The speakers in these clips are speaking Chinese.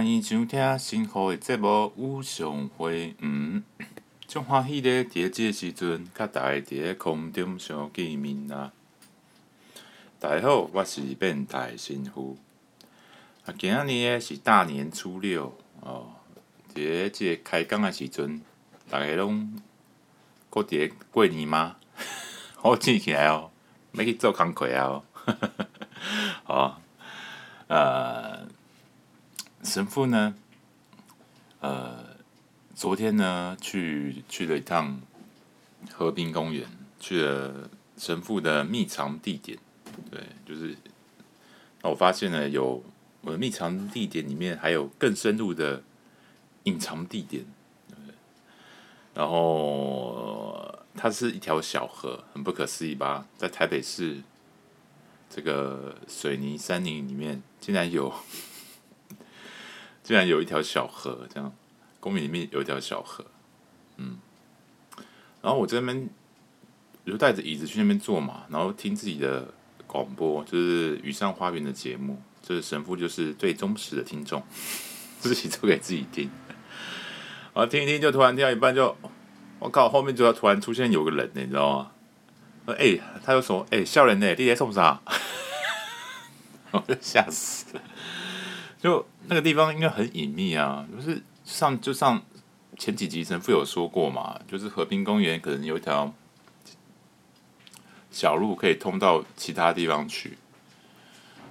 欢迎收听新好的节目《有上会》。嗯，真欢喜咧，伫个时阵，甲大家伫咧空中相见面啦。大家好，我是变态神父。啊，今仔日是大年初六哦，伫咧即个开工的时阵，大家拢过伫个过年吗？好记起来哦，要去做工课啊！好，呃。神父呢？呃，昨天呢，去去了一趟河滨公园，去了神父的密藏地点。对，就是，那我发现呢，有我的密藏地点里面还有更深入的隐藏地点。然后它是一条小河，很不可思议吧？在台北市这个水泥山林里面，竟然有。竟然有一条小河，这样公园里面有一条小河，嗯，然后我这边我就带着椅子去那边坐嘛，然后听自己的广播，就是雨上花园的节目，就是神父就是最忠实的听众，自己做给自己听，然后听一听就突然听到一半就，我靠，后面就要突然出现有个人，你知道吗？哎、他就说哎、欸，笑人呢，弟弟送啥？我就吓死了。就那个地方应该很隐秘啊，就是上就上前几集神父有说过嘛，就是和平公园可能有一条小路可以通到其他地方去。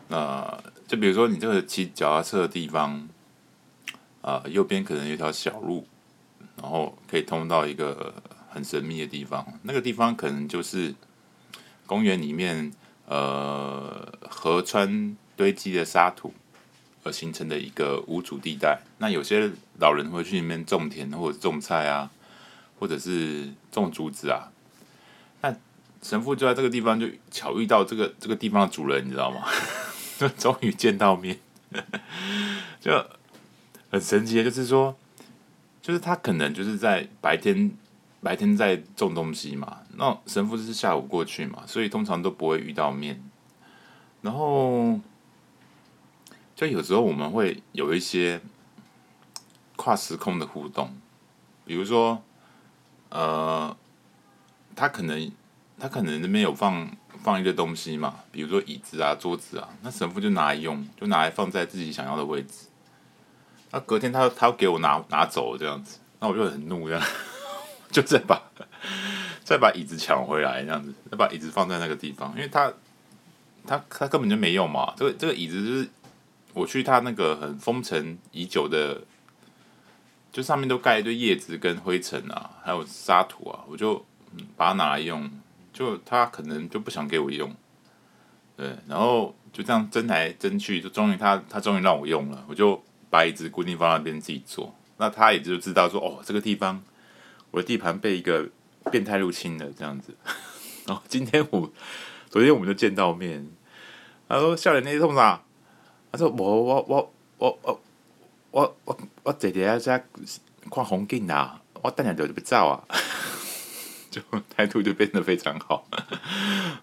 那就比如说你这个骑脚踏车的地方，啊、呃，右边可能有一条小路，然后可以通到一个很神秘的地方。那个地方可能就是公园里面呃河川堆积的沙土。形成的一个无主地带，那有些老人会去里面种田或者种菜啊，或者是种竹子啊。那神父就在这个地方就巧遇到这个这个地方的主人，你知道吗？就终于见到面，就很神奇的，就是说，就是他可能就是在白天白天在种东西嘛，那神父就是下午过去嘛，所以通常都不会遇到面，然后。就有时候我们会有一些跨时空的互动，比如说，呃，他可能他可能那边有放放一个东西嘛，比如说椅子啊、桌子啊，那神父就拿来用，就拿来放在自己想要的位置。那隔天他他要给我拿拿走这样子，那我就很怒这样，就再把再把椅子抢回来这样子，再把椅子放在那个地方，因为他他他根本就没用嘛，这个这个椅子就是。我去他那个很封尘已久的，就上面都盖一堆叶子跟灰尘啊，还有沙土啊，我就把它拿来用，就他可能就不想给我用，对，然后就这样争来争去，就终于他他终于让我用了，我就把椅子固定放那边自己坐，那他也就知道说哦，这个地方我的地盘被一个变态入侵了这样子，然后今天我 昨天我们就见到面，他说笑脸那些痛啥？啊，说我我我我我我我姐姐在看红景啊，我等下就就不走啊，就态度就变得非常好。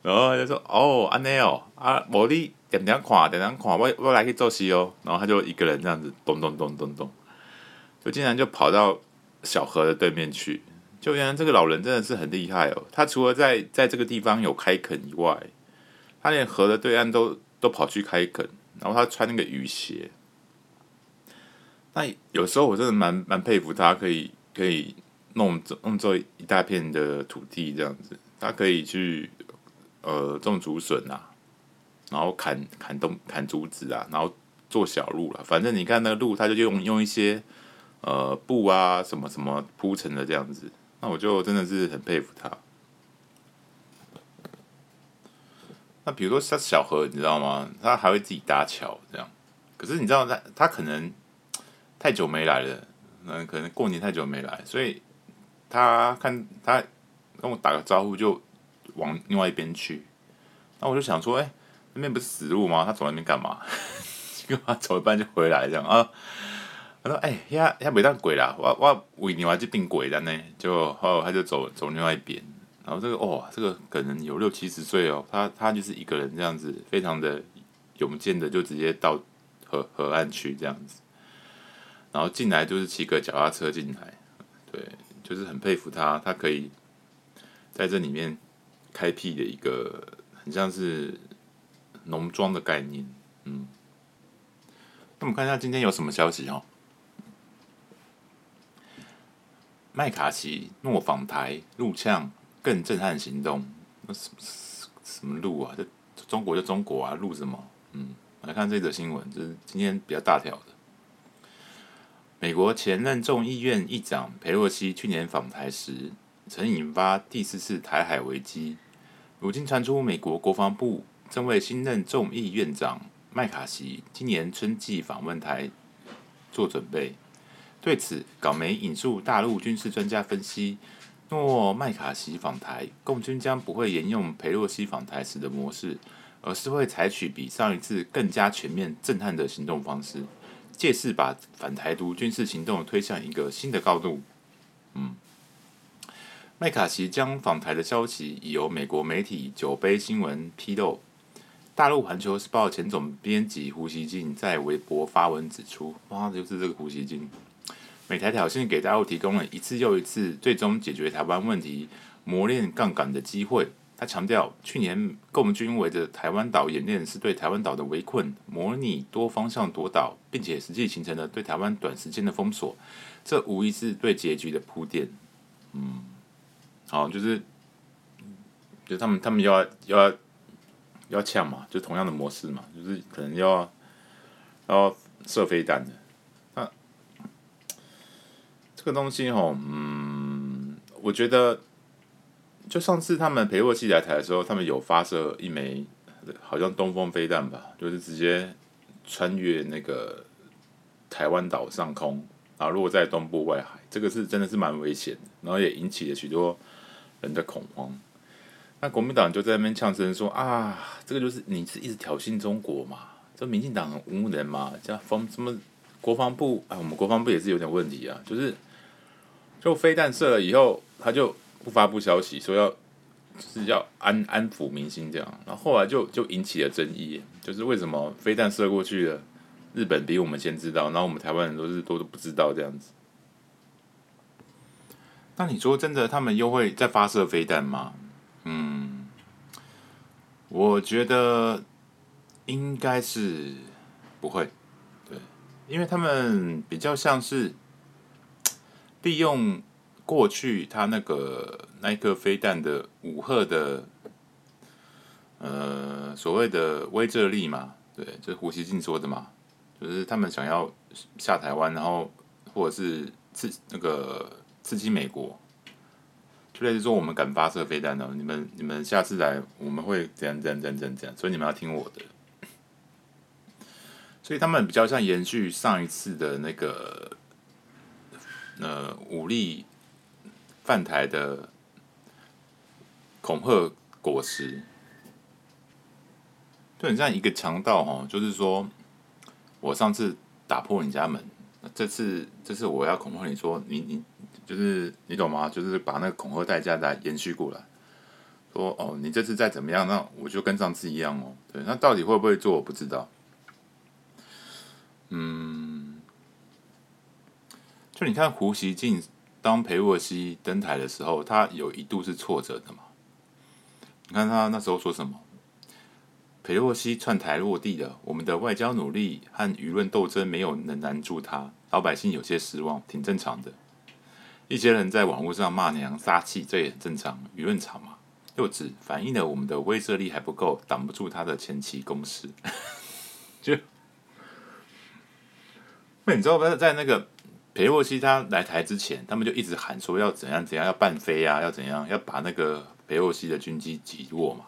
然后他就说：“哦，安内哦，啊，无你点点看，点点看，我我来去做事哦。”然后他就一个人这样子咚咚咚咚咚，就竟然就跑到小河的对面去。就原来这个老人真的是很厉害哦，他除了在在这个地方有开垦以外，他连河的对岸都都跑去开垦。然后他穿那个雨鞋，那有时候我真的蛮蛮佩服他，可以可以弄弄这一大片的土地这样子，他可以去呃种竹笋啊，然后砍砍东砍竹子啊，然后做小路了。反正你看那个路，他就用用一些呃布啊什么什么铺成的这样子，那我就真的是很佩服他。那比如说像小河，你知道吗？他还会自己搭桥这样。可是你知道他他可能太久没来了，嗯，可能过年太久没来，所以他看他跟我打个招呼就往另外一边去。那我就想说，哎、那边不是死路吗？他走那边干嘛？结果他走一半就回来这样啊。他说，哎、欸，呀呀，没当鬼啦，我我为你还是病鬼的呢。就后他就走走另外一边。然后这个哦，这个可能有六七十岁哦，他他就是一个人这样子，非常的勇健的，就直接到河河岸去这样子。然后进来就是骑个脚踏车进来，对，就是很佩服他，他可以在这里面开辟的一个很像是农庄的概念，嗯。那我们看一下今天有什么消息哦。麦卡锡诺访台入呛更震撼行动，那什么什么陆啊？这中国就中国啊，路什么？嗯，来看这则新闻，就是今天比较大条的。美国前任众议院议长佩洛西去年访台时，曾引发第四次台海危机。如今传出美国国防部正为新任众议院长麦卡锡今年春季访问台做准备。对此，港媒引述大陆军事专家分析，若麦卡锡访台，共军将不会沿用裴洛西访台时的模式，而是会采取比上一次更加全面、震撼的行动方式。借势把反台独军事行动推向一个新的高度。嗯，麦卡锡将访台的消息已由美国媒体酒杯新闻披露。大陆环球时报前总编辑胡锡进在微博发文指出：“哇，就是这个胡锡进，美台挑衅给大陆提供了一次又一次最终解决台湾问题、磨练杠杆的机会。”他强调，去年共军围着台湾岛演练是对台湾岛的围困，模拟多方向夺岛，并且实际形成了对台湾短时间的封锁，这无疑是对结局的铺垫。嗯，好，就是，就他们他们要要要呛嘛，就同样的模式嘛，就是可能要要射飞弹的。这个东西哦，嗯，我觉得。就上次他们裴洛西来台的时候，他们有发射一枚好像东风飞弹吧，就是直接穿越那个台湾岛上空，然后落在东部外海，这个是真的是蛮危险的，然后也引起了许多人的恐慌。那国民党就在那边呛声说啊，这个就是你是一直挑衅中国嘛，这民进党很无能嘛，加防什么国防部啊，我们国防部也是有点问题啊，就是就飞弹射了以后，他就。不发布消息说要就是要安安抚民心这样，然后后来就就引起了争议，就是为什么飞弹射过去了，日本比我们先知道，然后我们台湾人都是都都不知道这样子。那你说真的，他们又会再发射飞弹吗？嗯，我觉得应该是不会，对，因为他们比较像是利用。过去他那个那一颗飞弹的五赫的，呃，所谓的威慑力嘛，对，就是胡锡进说的嘛，就是他们想要下台湾，然后或者是刺那个刺激美国，就类似说我们敢发射飞弹呢，你们你们下次来我们会怎样怎样怎样怎样怎样，所以你们要听我的，所以他们比较像延续上一次的那个呃武力。犯台的恐吓果实，就很像一个强盗哈，就是说我上次打破你家门，这次这次我要恐吓你说你你就是你懂吗？就是把那个恐吓代价再延续过来，说哦你这次再怎么样，那我就跟上次一样哦。对，那到底会不会做我不知道。嗯，就你看胡锡进。当裴洛西登台的时候，他有一度是挫折的嘛？你看他那时候说什么？裴洛西窜台落地了，我们的外交努力和舆论斗争没有能拦住他，老百姓有些失望，挺正常的。一些人在网络上骂娘撒气，这也很正常，舆论场嘛。又指反映了我们的威慑力还不够，挡不住他的前期攻势。就那你知道不？在那个。裴洛西他来台之前，他们就一直喊说要怎样怎样，要半飞啊，要怎样，要把那个裴洛西的军机击落嘛。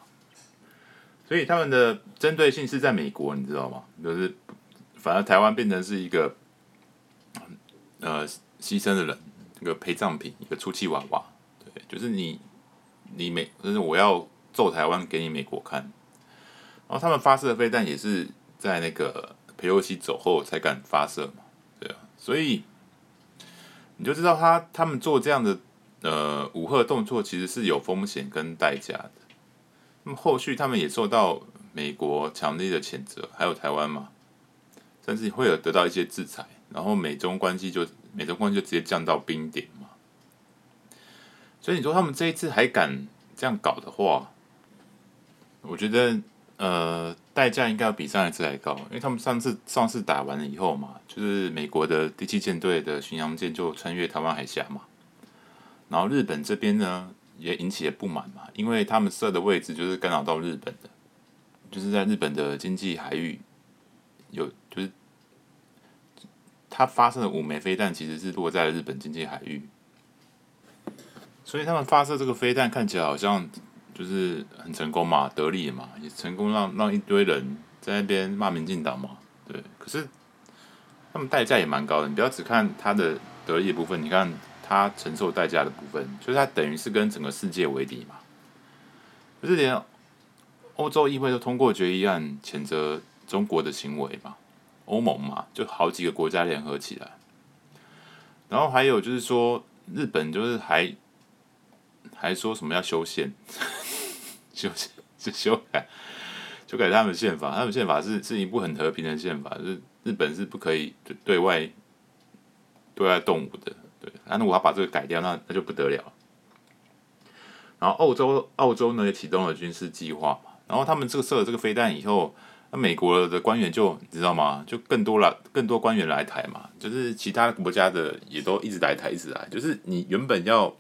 所以他们的针对性是在美国，你知道吗？就是反而台湾变成是一个呃牺牲的人，一个陪葬品，一个出气娃娃。对，就是你你美，就是我要揍台湾给你美国看。然后他们发射飞弹也是在那个裴洛西走后才敢发射嘛。对啊，所以。你就知道他他们做这样的呃武吓动作，其实是有风险跟代价的。那么后续他们也受到美国强烈的谴责，还有台湾嘛，甚至会有得到一些制裁。然后美中关系就美中关系就直接降到冰点嘛。所以你说他们这一次还敢这样搞的话，我觉得呃代价应该要比上一次还高，因为他们上次上次打完了以后嘛，就是美国的第七舰队的巡洋舰就穿越台湾海峡嘛，然后日本这边呢也引起了不满嘛，因为他们设的位置就是干扰到日本的，就是在日本的经济海域有就是他发射的五枚飞弹其实是落在了日本经济海域。所以他们发射这个飞弹看起来好像就是很成功嘛，得利嘛，也成功让让一堆人在那边骂民进党嘛，对。可是他们代价也蛮高的，你不要只看他的得利的部分，你看他承受代价的部分，就是他等于是跟整个世界为敌嘛。不是连欧洲议会都通过决议案谴责中国的行为嘛，欧盟嘛，就好几个国家联合起来，然后还有就是说日本就是还。还说什么要修宪，修 宪是修改，修改他们宪法。他们宪法是是一部很和平的宪法，是日本是不可以对外对外动武的。对，那我要把这个改掉，那那就不得了。然后欧洲澳洲呢也启动了军事计划嘛。然后他们这个设了这个飞弹以后，那美国的官员就你知道吗？就更多了，更多官员来台嘛。就是其他国家的也都一直来台，一直来。就是你原本要。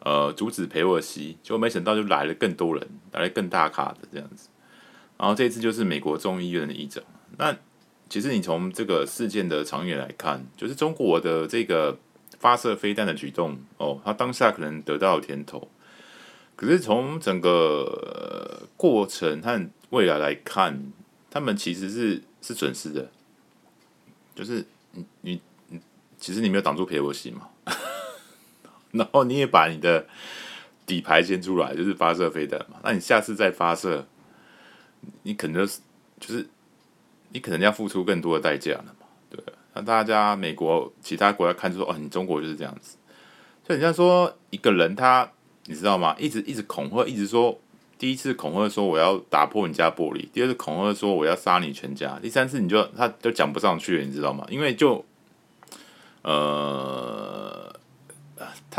呃，阻止裴洛西，结果没想到就来了更多人，来了更大咖的这样子。然后这次就是美国众议院的议长。那其实你从这个事件的长远来看，就是中国的这个发射飞弹的举动，哦，他当下可能得到甜头。可是从整个、过程和未来来看，他们其实是是损失的。就是你你你，其实你没有挡住裴洛西嘛。然后你也把你的底牌先出来，就是发射飞弹嘛。那你下次再发射，你可能就是就是你可能要付出更多的代价了嘛。对，那大家美国其他国家看出哦，你中国就是这样子。所以你像说一个人他，你知道吗？一直一直恐吓，一直说第一次恐吓说我要打破你家玻璃，第二次恐吓说我要杀你全家，第三次你就他都讲不上去了，你知道吗？因为就呃。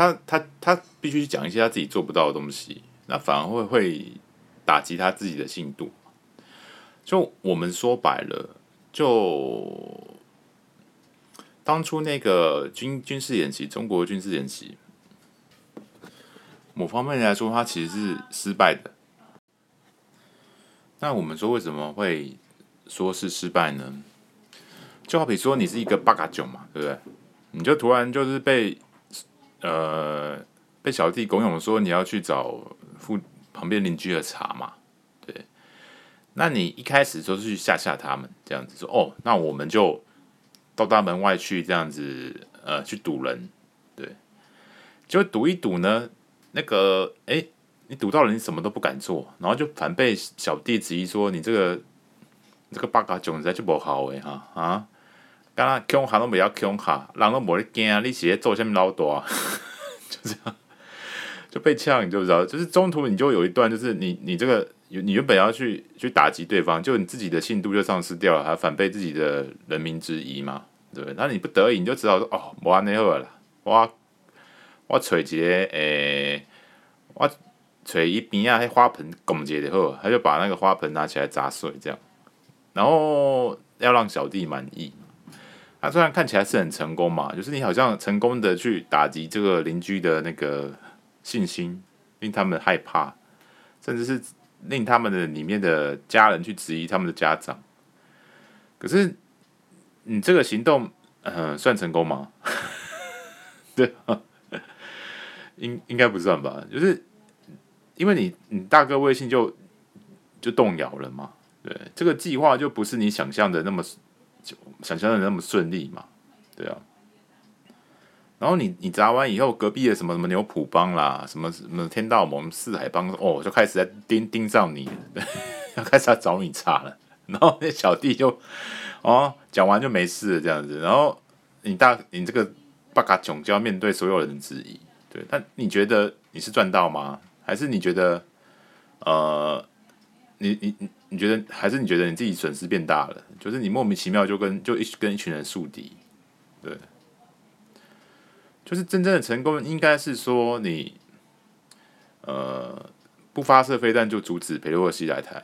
他他他必须讲一些他自己做不到的东西，那反而会会打击他自己的信度。就我们说白了，就当初那个军军事演习，中国军事演习，某方面来说，它其实是失败的。那我们说为什么会说是失败呢？就好比说你是一个八嘎囧嘛，对不对？你就突然就是被。呃，被小弟拱恿说你要去找附旁边邻居的茬嘛，对，那你一开始就是去吓吓他们，这样子说哦，那我们就到大门外去这样子，呃，去堵人，对，就堵一堵呢，那个，哎，你堵到了，你什么都不敢做，然后就反被小弟质疑说你这个这个八嘎囧在就不好哎哈啊。刚刚恐吓都不要恐吓，人都没得惊，你是在做什么老大？就这样就被呛，你就知道，就是中途你就有一段，就是你你这个你原本要去去打击对方，就你自己的信度就丧失掉了，还反被自己的人民质疑嘛，对不对？那你不得已，你就知道说哦，无安尼好了，我我找一个诶、我找一边啊，迄花盆拱一下就好，他就把那个花盆拿起来砸碎，这样，然后要让小弟满意。他虽然看起来是很成功嘛，就是你好像成功的去打击这个邻居的那个信心，令他们害怕，甚至是令他们的里面的家人去质疑他们的家长。可是你这个行动，嗯，算成功吗？对，应应该不算吧？就是因为你你大哥微信就就动摇了嘛，对，这个计划就不是你想象的那么。就想象的那么顺利嘛？对啊。然后你你砸完以后，隔壁的什么什么牛埔帮啦，什么什么天道盟、四海帮哦，就开始在盯盯上你，要开始要找你茬了。然后那小弟就哦讲完就没事这样子。然后你大你这个八嘎囧就要面对所有人质疑，对。但你觉得你是赚到吗？还是你觉得呃，你你你？你觉得还是你觉得你自己损失变大了？就是你莫名其妙就跟就一跟一群人树敌，对，就是真正的成功，应该是说你，呃，不发射飞弹就阻止裴洛西来台，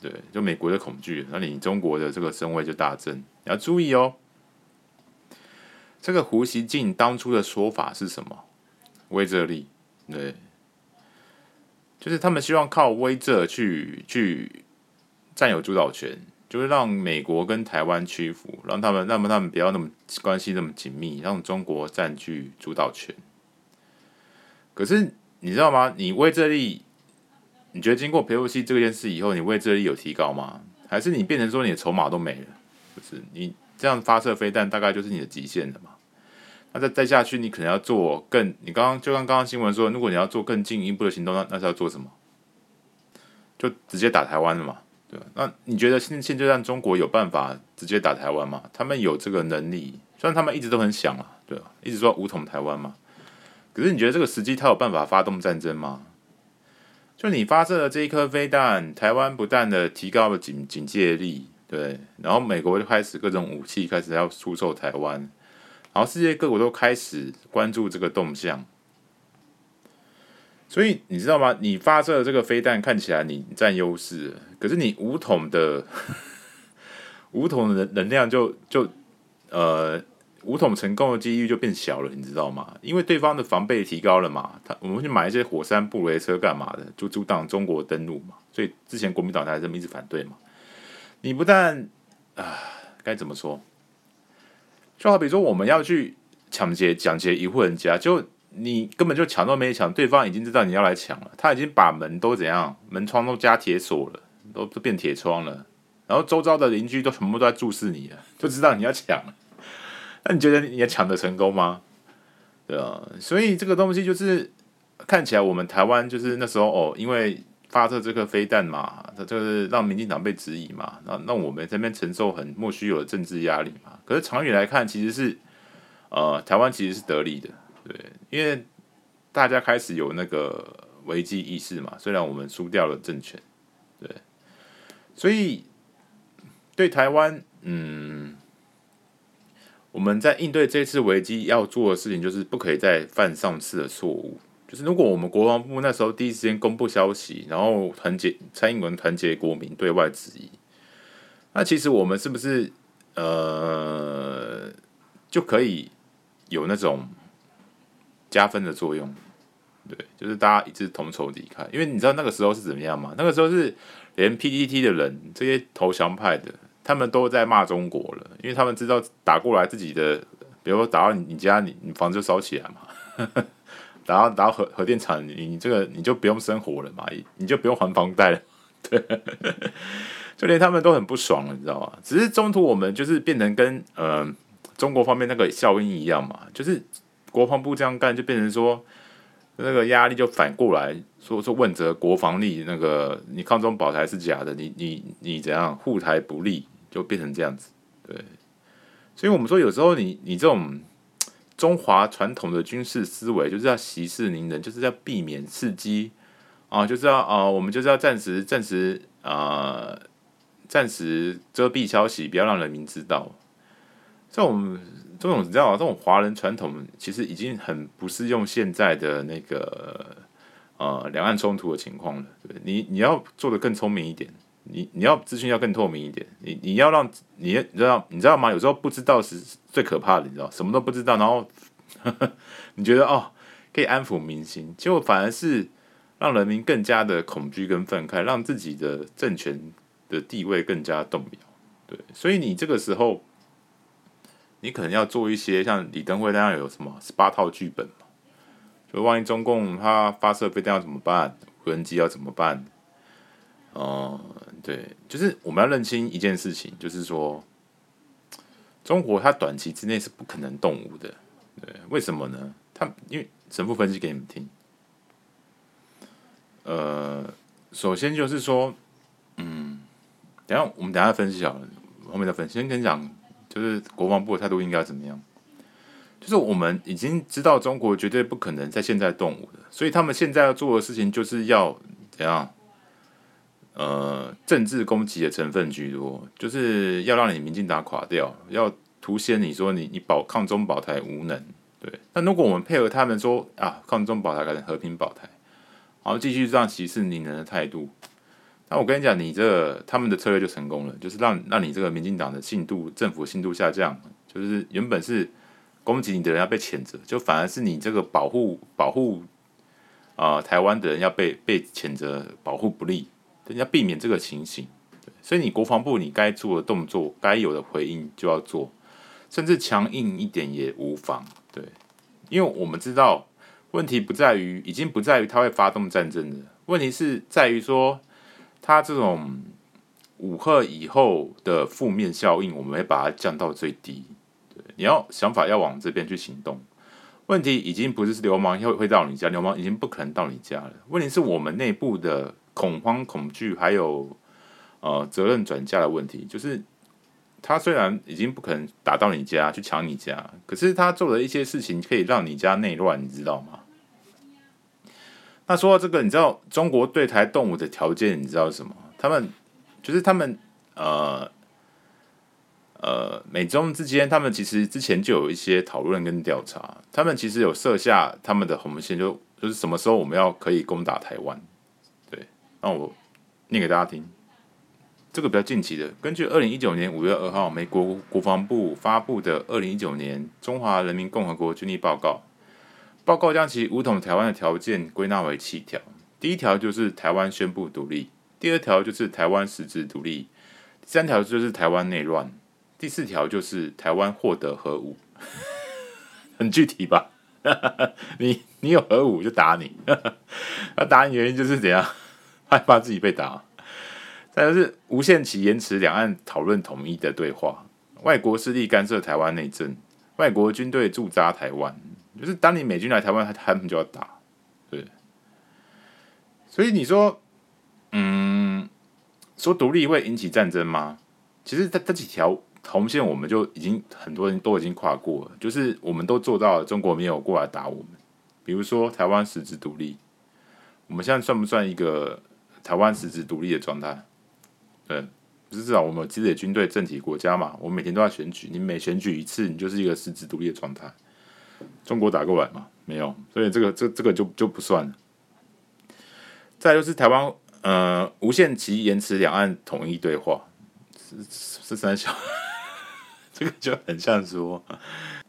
对，就美国的恐惧，那你中国的这个声威就大增。你要注意哦，这个胡锡进当初的说法是什么？威慑力，对，就是他们希望靠威慑去去占有主导权。就是让美国跟台湾屈服，让他们，让他们不要那么关系那么紧密，让中国占据主导权。可是你知道吗？你威慑力，你觉得经过裴洛西这件事以后，你为这里有提高吗？还是你变成说你的筹码都没了？不是你这样发射飞弹，大概就是你的极限了嘛？那再再下去，你可能要做更……你刚刚就像刚刚新闻说，如果你要做更进一步的行动，那那是要做什么？就直接打台湾了嘛？对，那你觉得现现阶段中国有办法直接打台湾吗？他们有这个能力，虽然他们一直都很想啊，对，一直说武统台湾嘛。可是你觉得这个时机他有办法发动战争吗？就你发射了这一颗飞弹，台湾不断的提高了警警戒力，对，然后美国就开始各种武器开始要出售台湾，然后世界各国都开始关注这个动向。所以你知道吗？你发射的这个飞弹看起来你占优势，可是你五筒的 五筒的能量就就呃五筒成功的几率就变小了，你知道吗？因为对方的防备提高了嘛，他我们去买一些火山布雷车干嘛的，就阻挡中国登陆嘛。所以之前国民党才这么一直反对嘛。你不但啊该怎么说？就好比说我们要去抢劫抢劫一户人家就。你根本就抢都没抢，对方已经知道你要来抢了，他已经把门都怎样，门窗都加铁锁了，都都变铁窗了，然后周遭的邻居都全部都在注视你了，就知道你要抢了。那你觉得你也抢得成功吗？对啊，所以这个东西就是看起来我们台湾就是那时候哦，因为发射这颗飞弹嘛，它就是让民进党被质疑嘛，那那我们这边承受很莫须有的政治压力嘛。可是长远来看，其实是呃台湾其实是得利的。对，因为大家开始有那个危机意识嘛，虽然我们输掉了政权，对，所以对台湾，嗯，我们在应对这次危机要做的事情，就是不可以再犯上次的错误。就是如果我们国防部那时候第一时间公布消息，然后团结蔡英文团结国民对外质疑，那其实我们是不是呃就可以有那种？加分的作用，对，就是大家一致同仇敌忾。因为你知道那个时候是怎么样吗？那个时候是连 PTT 的人，这些投降派的，他们都在骂中国了，因为他们知道打过来自己的，比如说打到你家，你你房子就烧起来嘛，打到打到核核电厂，你你这个你就不用生活了嘛，你就不用还房贷了，对，就连他们都很不爽了，你知道吗？只是中途我们就是变成跟呃中国方面那个效应一样嘛，就是。国防部这样干，就变成说那个压力就反过来说说问责国防力，那个你抗中保台是假的，你你你怎样护台不利，就变成这样子。对，所以我们说有时候你你这种中华传统的军事思维，就是要息事宁人，就是要避免刺激啊，就是要啊，我们就是要暂时暂时啊，暂时遮蔽消息，不要让人民知道。这种。这种你知道吗？这种华人传统其实已经很不适用现在的那个呃两岸冲突的情况了。对，你你要做得更聪明一点，你你要资讯要更透明一点，你你要让你你知道你知道吗？有时候不知道是最可怕的，你知道什么都不知道，然后呵 呵你觉得哦可以安抚民心，结果反而是让人民更加的恐惧跟愤慨，让自己的政权的地位更加动摇。对，所以你这个时候。你可能要做一些像李登辉那样有什么十八套剧本嘛？就万一中共他发射飞弹要怎么办？无人机要怎么办？哦、嗯，对，就是我们要认清一件事情，就是说，中国它短期之内是不可能动武的。对，为什么呢？他因为神父分析给你们听。呃，首先就是说，嗯，等下我们等下分析好了，后面再分析。先跟你讲。就是国防部的态度应该怎么样？就是我们已经知道中国绝对不可能在现在动武的，所以他们现在要做的事情就是要怎样？呃，政治攻击的成分居多，就是要让你民进党垮掉，要凸显你说你你保抗中保台无能，对。那如果我们配合他们说啊，抗中保台改成和平保台，然后继续这样息事宁人的态度，那我跟你讲，你这他们的策略就成功了，就是让让你这个民进党的信度、政府信度下降，就是原本是攻击你的人要被谴责，就反而是你这个保护保护啊、台湾的人要被被谴责保护不力，人家避免这个情形。所以你国防部你该做的动作，该有的回应就要做，甚至强硬一点也无妨。对，因为我们知道问题不在于，已经不在于他会发动战争的问题，是在于说他这种武吓以后的负面效应，我们会把它降到最低。对，你要想法要往这边去行动。问题已经不是流氓会会到你家，流氓已经不可能到你家了。问题是我们内部的恐慌、恐惧还有。呃，责任转嫁的问题，就是他虽然已经不可能打到你家去抢你家，可是他做的一些事情可以让你家内乱，你知道吗？那说到这个，你知道中国对台动武的条件，你知道什么？他们就是他们呃呃，美中之间，他们其实之前就有一些讨论跟调查，他们其实有设下他们的红线，就就是什么时候我们要可以攻打台湾？对，那我念给大家听。这个比较近期的，根据二零一九年五月二号美国国防部发布的《二零一九年中华人民共和国军力报告》，报告将其武统台湾的条件归纳为七条。第一条就是台湾宣布独立，第二条就是台湾实质独立，第三条就是台湾内乱，第四条就是台湾获得核武。很具体吧？你你有核武就打你，那打你原因就是怎样？害怕自己被打。再来是无限期延迟两岸讨论统一的对话，外国势力干涉台湾内政，外国军队驻扎台湾，就是当你美军来台湾，他他们就要打，对。所以你说，嗯，说独立会引起战争吗？其实这这几条红线，我们就已经很多人都已经跨过了，就是我们都做到了，中国没有过来打我们。比如说台湾实质独立，我们现在算不算一个台湾实质独立的状态？对，不是至少我们有自己的军队、政体国家嘛？我们每天都要选举，你每选举一次，你就是一个实质独立的状态。中国打过来嘛？没有，所以这个这这个就就不算了。再就是台湾，呃，无限期延迟两岸统一对话，是是三小，这个就很像说，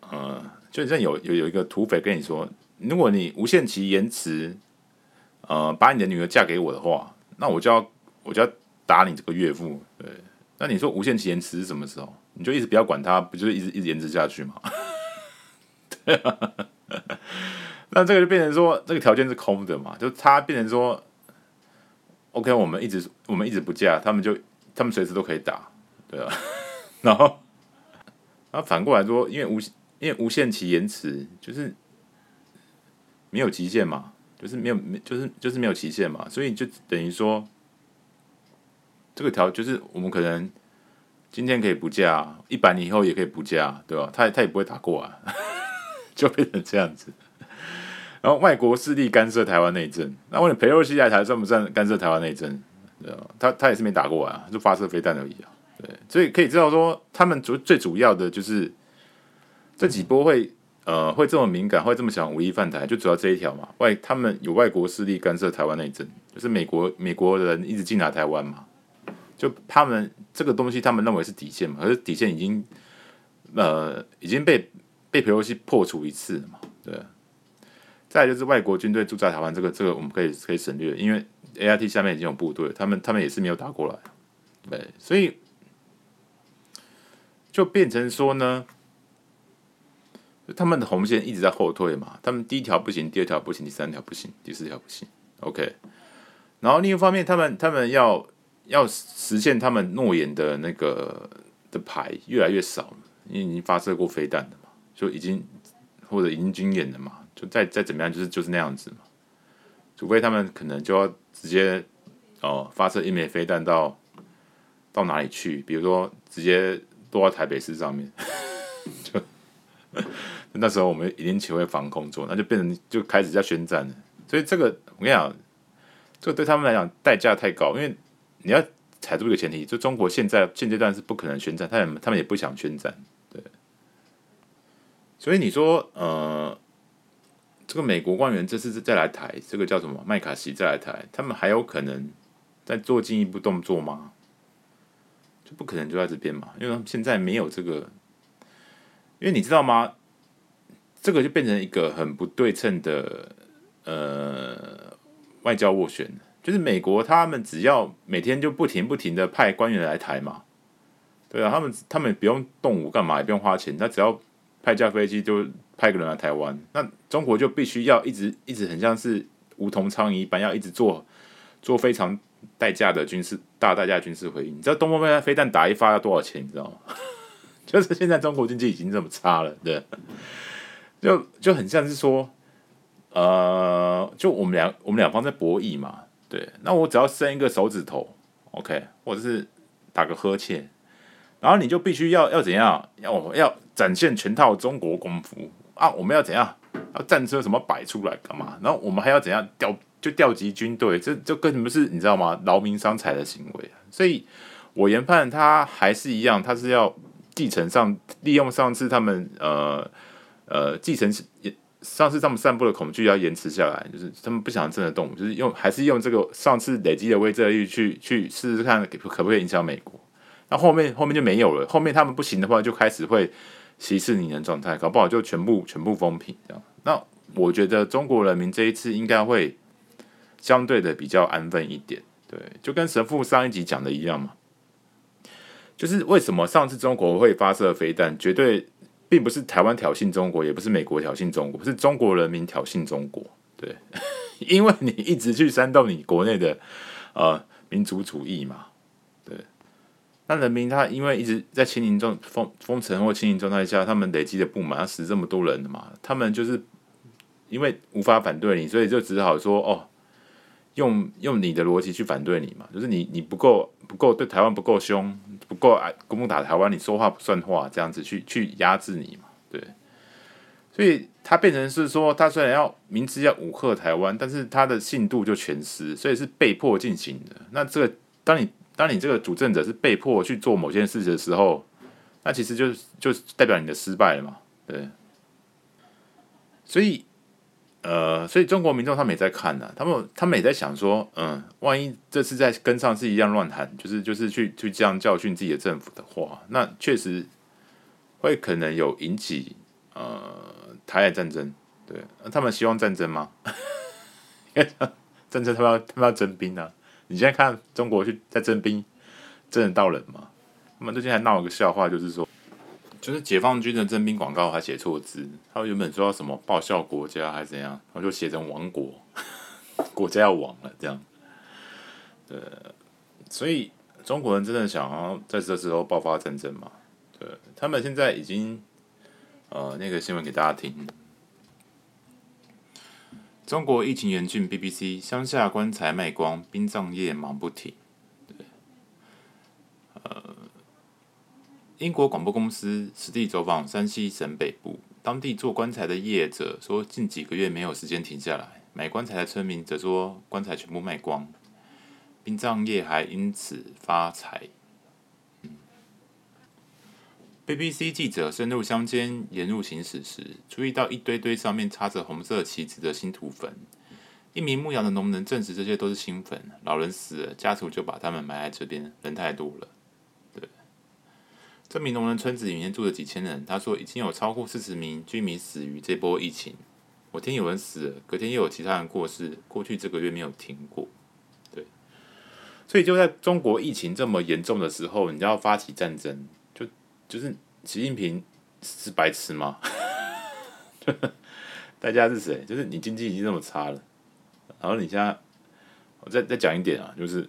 呃，就像有有有一个土匪跟你说，如果你无限期延迟，呃，把你的女儿嫁给我的话，那我就要我就要。打你这个岳父，对，那你说无限期延迟是什么时候？你就一直不要管他，不就是一直一直延迟下去吗？那这个就变成说这个条件是空的嘛？就他变成说，OK，我们一直我们一直不嫁，他们就他们随时都可以打，对啊，然后，然后反过来说，因为无因为无限期延迟就是没有极限嘛，就是没有没就是就是没有期限嘛，所以就等于说。这个条就是我们可能今天可以不嫁，一百年以后也可以不嫁，对吧？他他也不会打过啊，就变成这样子。然后外国势力干涉台湾内政，那问你裴洛西来台算不算干涉台湾内政？对？他他也是没打过啊，就发射飞弹而已啊。对，所以可以知道说，他们主最主要的就是这几波会呃会这么敏感，会这么想武力犯台，就主要这一条嘛。外他们有外国势力干涉台湾内政，就是美国美国人一直进来台湾嘛。就他们这个东西，他们认为是底线嘛，可是底线已经呃已经被被裴洛西破除一次嘛，对。再就是外国军队驻扎台湾，这个这个我们可以可以省略，因为 A I T 下面已经有部队，他们他们也是没有打过来，对，所以就变成说呢，他们的红线一直在后退嘛，他们第一条不行，第二条不行，第三条不行，第四条不行，OK。然后另一方面，他们他们要。要实现他们诺言的那个的牌越来越少了，因为已经发射过飞弹了，就已经或者已经军演了嘛，就再再怎么样就是就是那样子嘛，除非他们可能就要直接哦发射一枚飞弹到到哪里去，比如说直接落到台北市上面，就那时候我们已经学会防空做，那就变成就开始在宣战了。所以这个我跟你讲，这个对他们来讲代价太高，因为。你要踩住一个前提，就中国现在现阶段是不可能宣战，他们他们也不想宣战，所以你说，呃，这个美国官员这次再来台，这个叫什么麦卡锡再来台，他们还有可能再做进一步动作吗？就不可能就在这边嘛，因为他们现在没有这个，因为你知道吗？这个就变成一个很不对称的呃外交斡旋，就是美国他们只要每天就不停不停的派官员来台嘛，对啊，他们他们不用动武干嘛，也不用花钱，他只要派架飞机就派个人来台湾，那中国就必须要一直一直很像是梧桐苍蝇一般，要一直做做非常。代价的军事大代价军事回应，你知道东风飞飞弹打一发要多少钱？你知道吗？就是现在中国经济已经这么差了，对，就就很像是说，呃，就我们两我们两方在博弈嘛，对，那我只要伸一个手指头，OK，或者是打个呵欠，然后你就必须要要怎样？要要展现全套中国功夫啊！我们要怎样？要战车什么摆出来干嘛？然后我们还要怎样调？就调集军队，这这根本不是你知道吗？劳民伤财的行为。所以我研判他还是一样，他是要继承上利用上次他们呃呃继承上次他们散布的恐惧要延迟下来，就是他们不想真的动，就是用还是用这个上次累积的威慑力去去试试看可不可以影响美国。那后面后面就没有了，后面他们不行的话，就开始会息事宁人状态，搞不好就全部全部封平这样。那我觉得中国人民这一次应该会。相对的比较安分一点，对，就跟神父上一集讲的一样嘛，就是为什么上次中国会发射飞弹，绝对并不是台湾挑衅中国，也不是美国挑衅中国，是中国人民挑衅中国，对，因为你一直去煽动你国内的呃民族主义嘛，那人民他因为一直在清零状封封城或清零状态下，他们累积的不满，要死这么多人的嘛，他们就是因为无法反对你，所以就只好说哦。用用你的逻辑去反对你嘛，就是你你不够不够对台湾不够凶，不够爱攻打台湾，你说话不算话，这样子去去压制你嘛，对。所以他变成是说，他虽然要明知要武吓台湾，但是他的信度就全失，所以是被迫进行的。那这个当你当你这个主政者是被迫去做某件事情的时候，那其实就就代表你的失败了嘛，对。所以。呃，所以中国民众他们也在看呢、啊，他们他们也在想说，嗯，万一这次再跟上次一样乱喊，就是就是去去这样教训自己的政府的话，那确实会可能有引起呃台海战争。对，他们希望战争吗？战争他们要他们要征兵啊！你现在看中国去在征兵，征得到人吗？他们最近还闹了个笑话，就是说。就是解放军的征兵广告还写错字，他原本说要什么报效国家还是怎样，然后就写成亡国，国家要亡了这样。对，所以中国人真的想要在这时候爆发战争吗？对，他们现在已经呃那个新闻给大家听，中国疫情严峻，BBC 乡下棺材卖光，殡葬业忙不停。呃英国广播公司实地走访山西省北部，当地做棺材的业者说，近几个月没有时间停下来。买棺材的村民则说，棺材全部卖光，殡葬业还因此发财。BBC 记者深入乡间沿路行驶时，注意到一堆堆上面插着红色旗子的新土坟。一名牧羊的农人证实，这些都是新坟，老人死了，家属就把他们埋在这边，人太多了。对这名农人村子里面住了几千人，他说已经有超过四十名居民死于这波疫情。我听有人死了，隔天又有其他人过世，过去这个月没有停过。对，所以就在中国疫情这么严重的时候，你要发起战争，就是习近平是白痴吗？代价是谁？就是你经济已经这么差了，然后你现在我再再讲一点啊，就是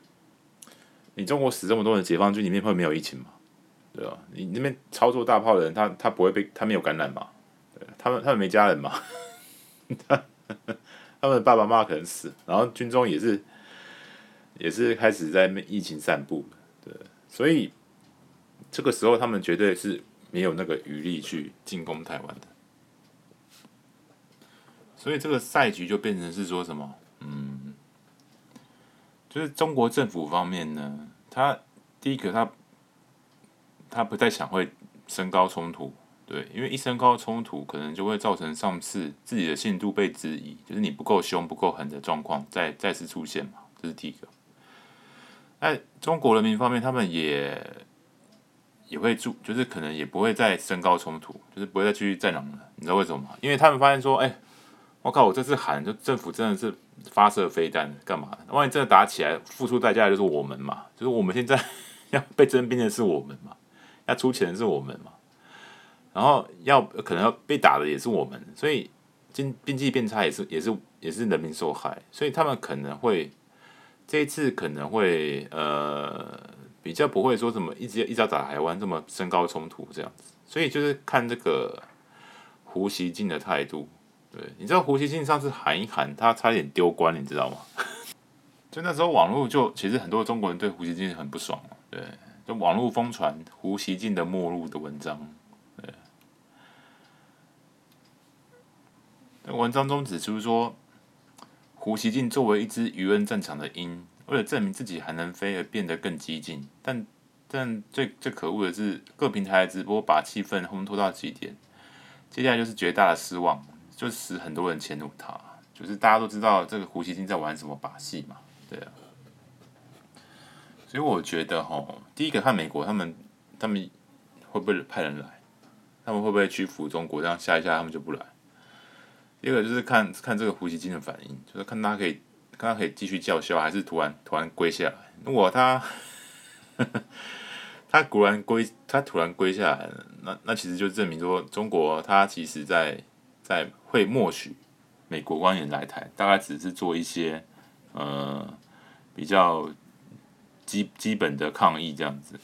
你中国死这么多人，解放军里面会没有疫情吗？对吧？你那边操作大炮的人，他他不会被他没有感染嘛？对，他们他们没家人嘛？他 他们的爸爸妈妈可能死，然后军中也是也是开始在疫情散布，对，所以这个时候他们绝对是没有那个余力去进攻台湾的，所以这个赛局就变成是说什么？嗯，就是中国政府方面呢，他第一个他。他不太想会升高冲突，对，因为一升高冲突，可能就会造成上次自己的信度被质疑，就是你不够凶、不够狠的状况再再次出现嘛，这是第一个。在中国人民方面，他们也也会注，就是可能也不会再升高冲突，就是不会再继续战狼了。你知道为什么吗？因为他们发现说，哎，我靠，我这次喊，就政府真的是发射飞弹干嘛？万一真的打起来，付出代价就是我们嘛，就是我们现在 要被征兵的是我们嘛，要出钱的是我们嘛。然后要可能要被打的也是我们，所以经经济变差也是也是也是人民受害，所以他们可能会这一次可能会呃比较不会说什么一直一直要打台湾这么升高冲突这样子，所以就是看这个胡锡进的态度。对，你知道胡锡进上次喊一喊，他差点丢官，你知道吗？就那时候网络就其实很多中国人对胡锡进很不爽，对，就网络疯传胡锡进的末路的文章。对文章中指出说，胡锡进作为一只鱼人战场的鹰，为了证明自己还能飞而变得更激进。但但最最可恶的是，各平台的直播把气氛烘托到极点。接下来就是绝大的失望，就使很多人迁怒他。就是大家都知道这个胡锡进在玩什么把戏嘛，对啊。所以我觉得哈，第一个看美国他们他们会不会派人来，他们会不会屈服中国，这样下一下他们就不来。第二个就是看看这个胡锡进的反应，就是看他可以看他可以继续叫嚣，还是突然突然跪下来。如果他呵呵 他突然跪，他突然跪下来了，那那其实就证明说，中国他其实在在会默许美国官员来台，大概只是做一些呃比较基基本的抗议这样子。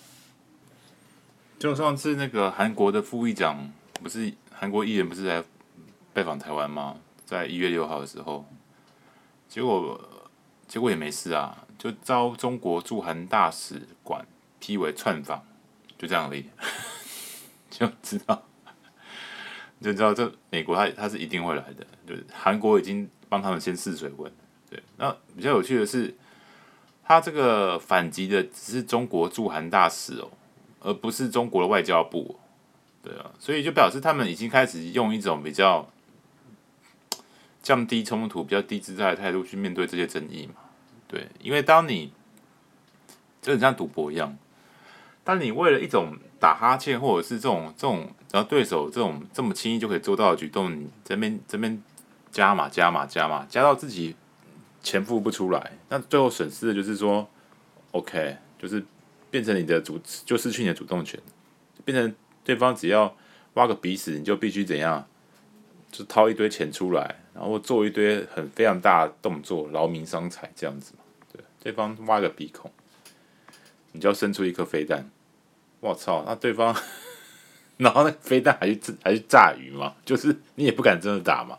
就上次那个韩国的副议长，不是韩国艺人，不是来。拜访台湾吗？在一月六号的时候，结果结果也没事啊，就遭中国驻韩大使馆批为串访，就这样而已，就知道就知道这美国他他是一定会来的，就是韩国已经帮他们先试水温。对，那比较有趣的是，他这个反击的只是中国驻韩大使哦，而不是中国的外交部。对啊，所以就表示他们已经开始用一种比较。降低冲突、比较低姿态的态度去面对这些争议嘛？对，因为当你就很像赌博一样，当你为了一种打哈欠，或者是这种这种，然后对手这种这么轻易就可以做到的举动，你这边这边加码加码加码，加到自己钱付不出来，那最后损失的就是说，OK，就是变成你的主，就失去你的主动权，变成对方只要挖个鼻屎，你就必须怎样？就掏一堆钱出来，然后做一堆很非常大的动作，劳民伤财这样子嘛。对，对方挖个鼻孔，你就要伸出一颗飞弹。我操，那对方，然后那飞弹还是还是炸鱼嘛？就是你也不敢真的打嘛。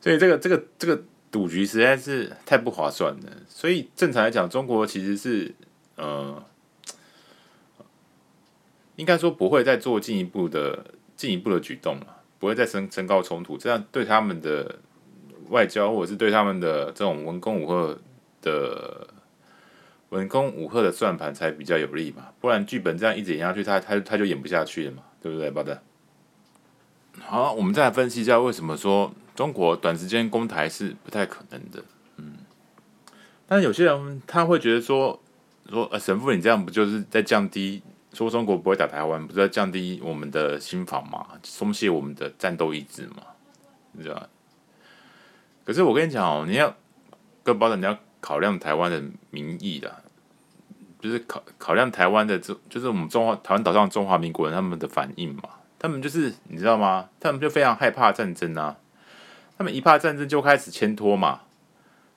所以这个这个这个赌局实在是太不划算了。所以正常来讲，中国其实是呃，应该说不会再做进一步的进一步的举动了。不会再升升高冲突，这样对他们的外交，或者是对他们的这种文攻武吓的文攻武吓的算盘才比较有利嘛。不然剧本这样一直演下去，他他他就演不下去了嘛，对不对，宝德？好，我们再来分析一下为什么说中国短时间攻台是不太可能的。嗯，但有些人他会觉得说说呃，神父你这样不就是在降低？说中国不会打台湾，不是在降低我们的心防嘛？松懈我们的战斗意志嘛？你知道？可是我跟你讲哦，你要跟包的，你要考量台湾的民意的，就是考考量台湾的这，就是我们中华台湾岛上中华民国人他们的反应嘛。他们就是你知道吗？他们就非常害怕战争啊。他们一怕战争就开始牵拖嘛，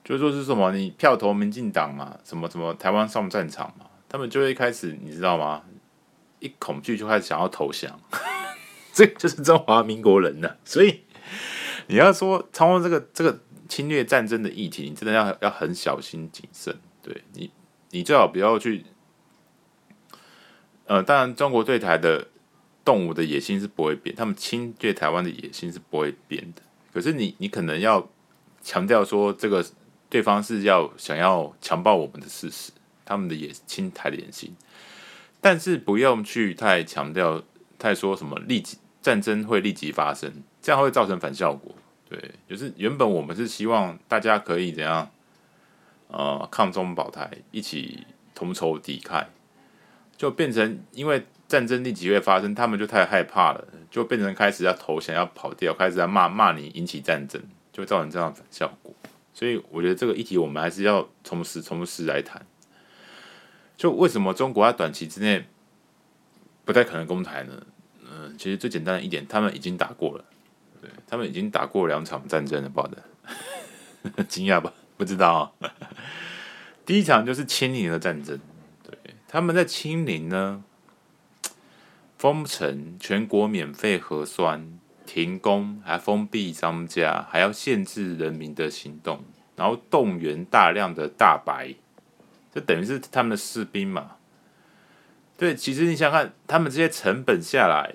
就说是什么你票投民进党嘛，什么什么台湾上战场嘛，他们就会开始你知道吗？一恐惧就开始想要投降，这就是中华民国人了。所以你要说通过这个这个侵略战争的议题，你真的要要很小心谨慎。对你，你最好不要去。呃，当然，中国对台的动武的野心是不会变，他们侵略台湾的野心是不会变的。可是你，你可能要强调说，这个对方是要想要强暴我们的事实，他们的野侵台的野心。但是不用去太强调，太说什么立即战争会立即发生，这样会造成反效果。对，就是原本我们是希望大家可以怎样，呃，抗中保台，一起同仇敌忾，就变成因为战争立即会发生，他们就太害怕了，就变成开始要投降，要跑掉，开始要骂骂你，引起战争，就造成这样的反效果。所以我觉得这个议题我们还是要从实从实来谈。就为什么中国在短期之内不太可能攻台呢？嗯、其实最简单的一点，他们已经打过了。对，他们已经打过两场战争了，不好的，惊讶吧？不知道啊。第一场就是清零的战争，对，他们在清零呢，封城，全国免费核酸，停工，还封闭商家，还要限制人民的行动，然后动员大量的大白，就等于是他们的士兵嘛。对，其实你想看，他们这些成本下来。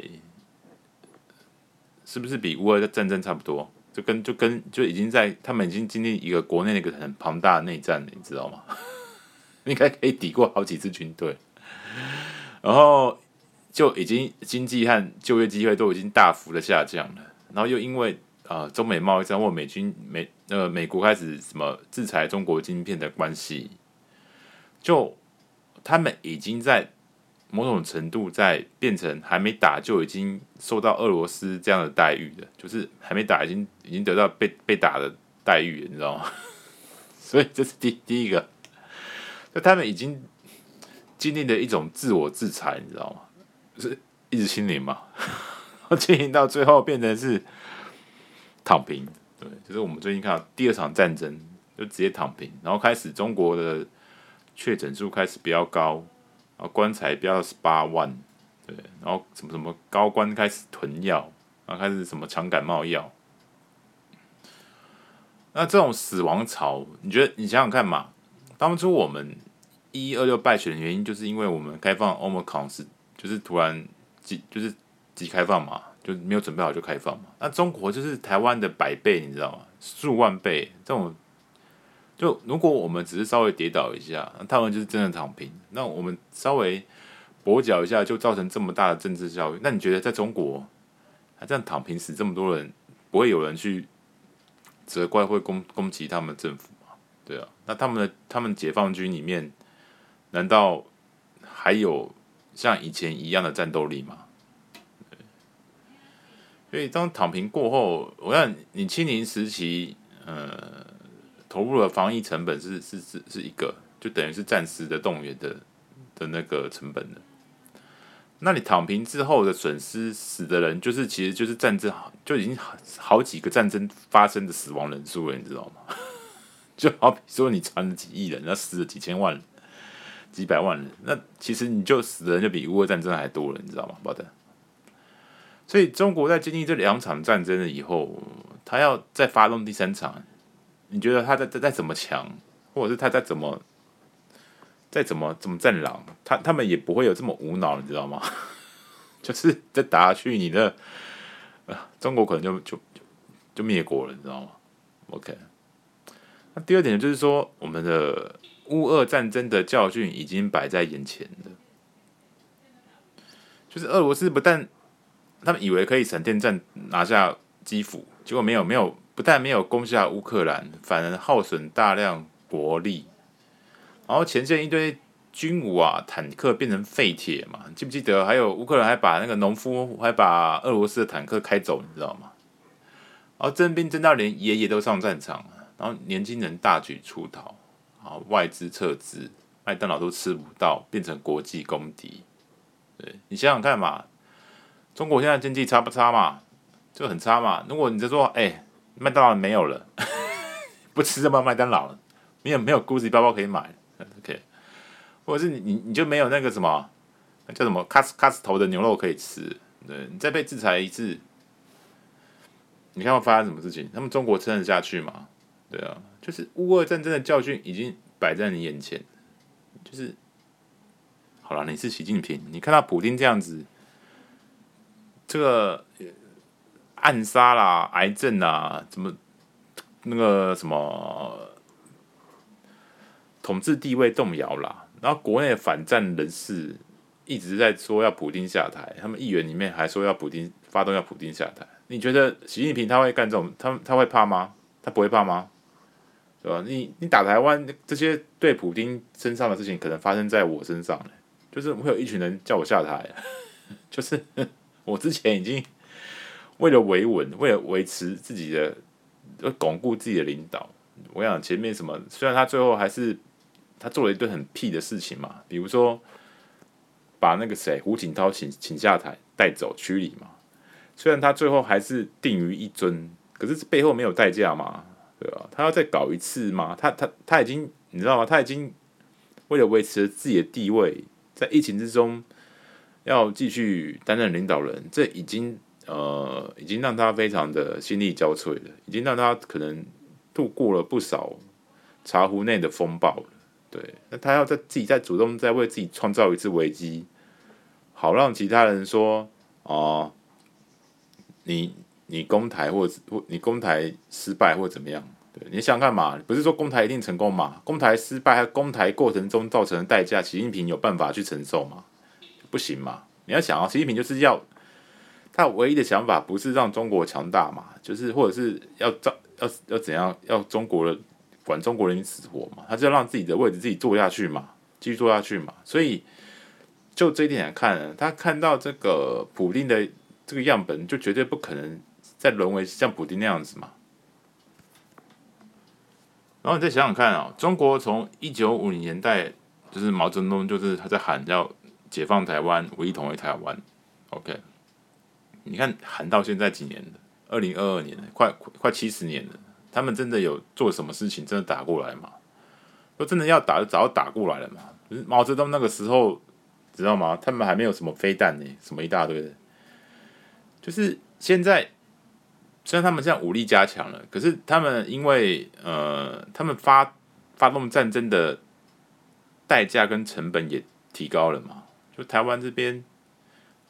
是不是比乌尔的战争差不多？就跟就跟就已经在他们已经经历一个国内的一个很庞大的内战了，你知道吗？应该可以抵过好几支军队，然后就已经经济和就业机会都已经大幅的下降了。然后又因为啊、中美贸易战或美军美呃美国开始什么制裁中国晶片的关系，就他们已经在。某种程度在变成还没打就已经受到俄罗斯这样的待遇的，就是还没打已经已经得到被被打的待遇，你知道吗？所以这是第第一个，就他们已经经历了一种自我制裁，你知道吗？就是一直清零嘛，清零到最后变成是躺平，对，就是我们最近看到第二场战争就直接躺平，然后开始中国的确诊数开始比较高。棺材飙到十八万，对，然后什么什么高官开始囤药，然后开始什么抢感冒药。那这种死亡潮，你觉得你想想看嘛？当初我们一二六败选的原因，就是因为我们开放 OMA 抗是就是突然即就是即开放嘛，就没有准备好就开放嘛。那中国就是台湾的百倍，你知道吗？数万倍这种。就如果我们只是稍微跌倒一下，他们就是真的躺平。那我们稍微跛脚一下，就造成这么大的政治效应。那你觉得在中国，还这样躺平死这么多人，不会有人去责怪会攻攻击他们政府吗？对啊，那他们的他们解放军里面，难道还有像以前一样的战斗力吗？所以当躺平过后，我想你清零时期，呃。投入的防疫成本是是是是一个，就等于是暂时的动员的的那个成本的。那你躺平之后的损失，死的人就是其实就是战争，就已经好好几个战争发生的死亡人数了，你知道吗？就好比说你传了几亿人，那死了几千万人、几百万人，那其实你就死的人就比乌俄战争还多了，你知道吗？宝德。所以中国在经历这两场战争了以后，他要再发动第三场。你觉得他在在再怎么强，或者是他在怎么再怎么怎么战狼，他他们也不会有这么无脑，你知道吗？就是再打下去，你的啊中国可能就就就灭国了，你知道吗？OK。那第二点就是说，我们的乌俄战争的教训已经摆在眼前了，就是俄罗斯不但他们以为可以闪电战拿下基辅，结果没有没有。不但没有攻下乌克兰，反而耗损大量国力，然后前线一堆军武啊、坦克变成废铁嘛，记不记得？还有乌克兰还把那个农夫还把俄罗斯的坦克开走，你知道吗？然后征兵征到连爷爷都上战场，然后年轻人大举出逃，啊，外资撤资，麦当劳都吃不到，变成国际公敌。对，你想想看嘛，中国现在经济差不差嘛？就很差嘛。如果你就说，哎、麦当劳没有了，不吃这么麦当劳了，没有没有 Gucci 包包可以买，OK，或者是你你你就没有那个什么叫什么 Costco 的牛肉可以吃，对，你再被制裁一次，你看会发生什么事情？他们中国撑得下去吗？对啊，就是乌俄战争的教训已经摆在你眼前，就是好了，你是习近平，你看到普丁这样子，这个。暗杀啦，癌症啦，怎么那个什么统治地位动摇啦？然后国内反战人士一直在说要普丁下台，他们议员里面还说要普丁发动要普丁下台。你觉得习近平他会干这种？他他会怕吗？他不会怕吗？对吧？你你打台湾这些对普丁身上的事情，可能发生在我身上，就是会有一群人叫我下台，就是我之前已经为了维稳，为了维持自己的，巩固自己的领导。我想前面什么，虽然他最后还是他做了一堆很屁的事情嘛，比如说把那个谁胡锦涛请请下台带走驱离嘛。虽然他最后还是定于一尊，可是背后没有代价嘛，对吧？他要再搞一次嘛？他他他已经你知道吗？他已经为了维持自己的地位，在疫情之中要继续担任领导人，这已经呃已经让他非常的心力交瘁了，已经让他可能。度过了不少茶壶内的风暴了，对，那他要在自己再主动再为自己创造一次危机，好让其他人说哦、你你攻台或或你攻台失败或怎么样？对，你想干嘛？不是说攻台一定成功嘛？攻台失败，攻台过程中造成的代价，习近平有办法去承受吗？不行嘛？你要想啊，习近平就是要他唯一的想法不是让中国强大嘛，就是或者是要造。要要怎样？要中国人管中国人死活嘛？他就要让自己的位置自己坐下去嘛，继续坐下去嘛。所以就这一点来看，他看到这个普丁的这个样本，就绝对不可能再沦为像普丁那样子嘛。然后你再想想看啊、哦，中国从一九五零年代就是毛泽东就是他在喊要解放台湾、唯一统一台湾，OK？你看喊到现在几年了？二零二二年了，快快七十年了，他们真的有做什么事情真的打过来吗？说真的要打就早打过来了嘛。毛泽东那个时候，知道吗？他们还没有什么飞弹呢，什么一大堆的。就是现在，虽然他们现在武力加强了，可是他们因为呃，他们发发动战争的代价跟成本也提高了嘛。就台湾这边，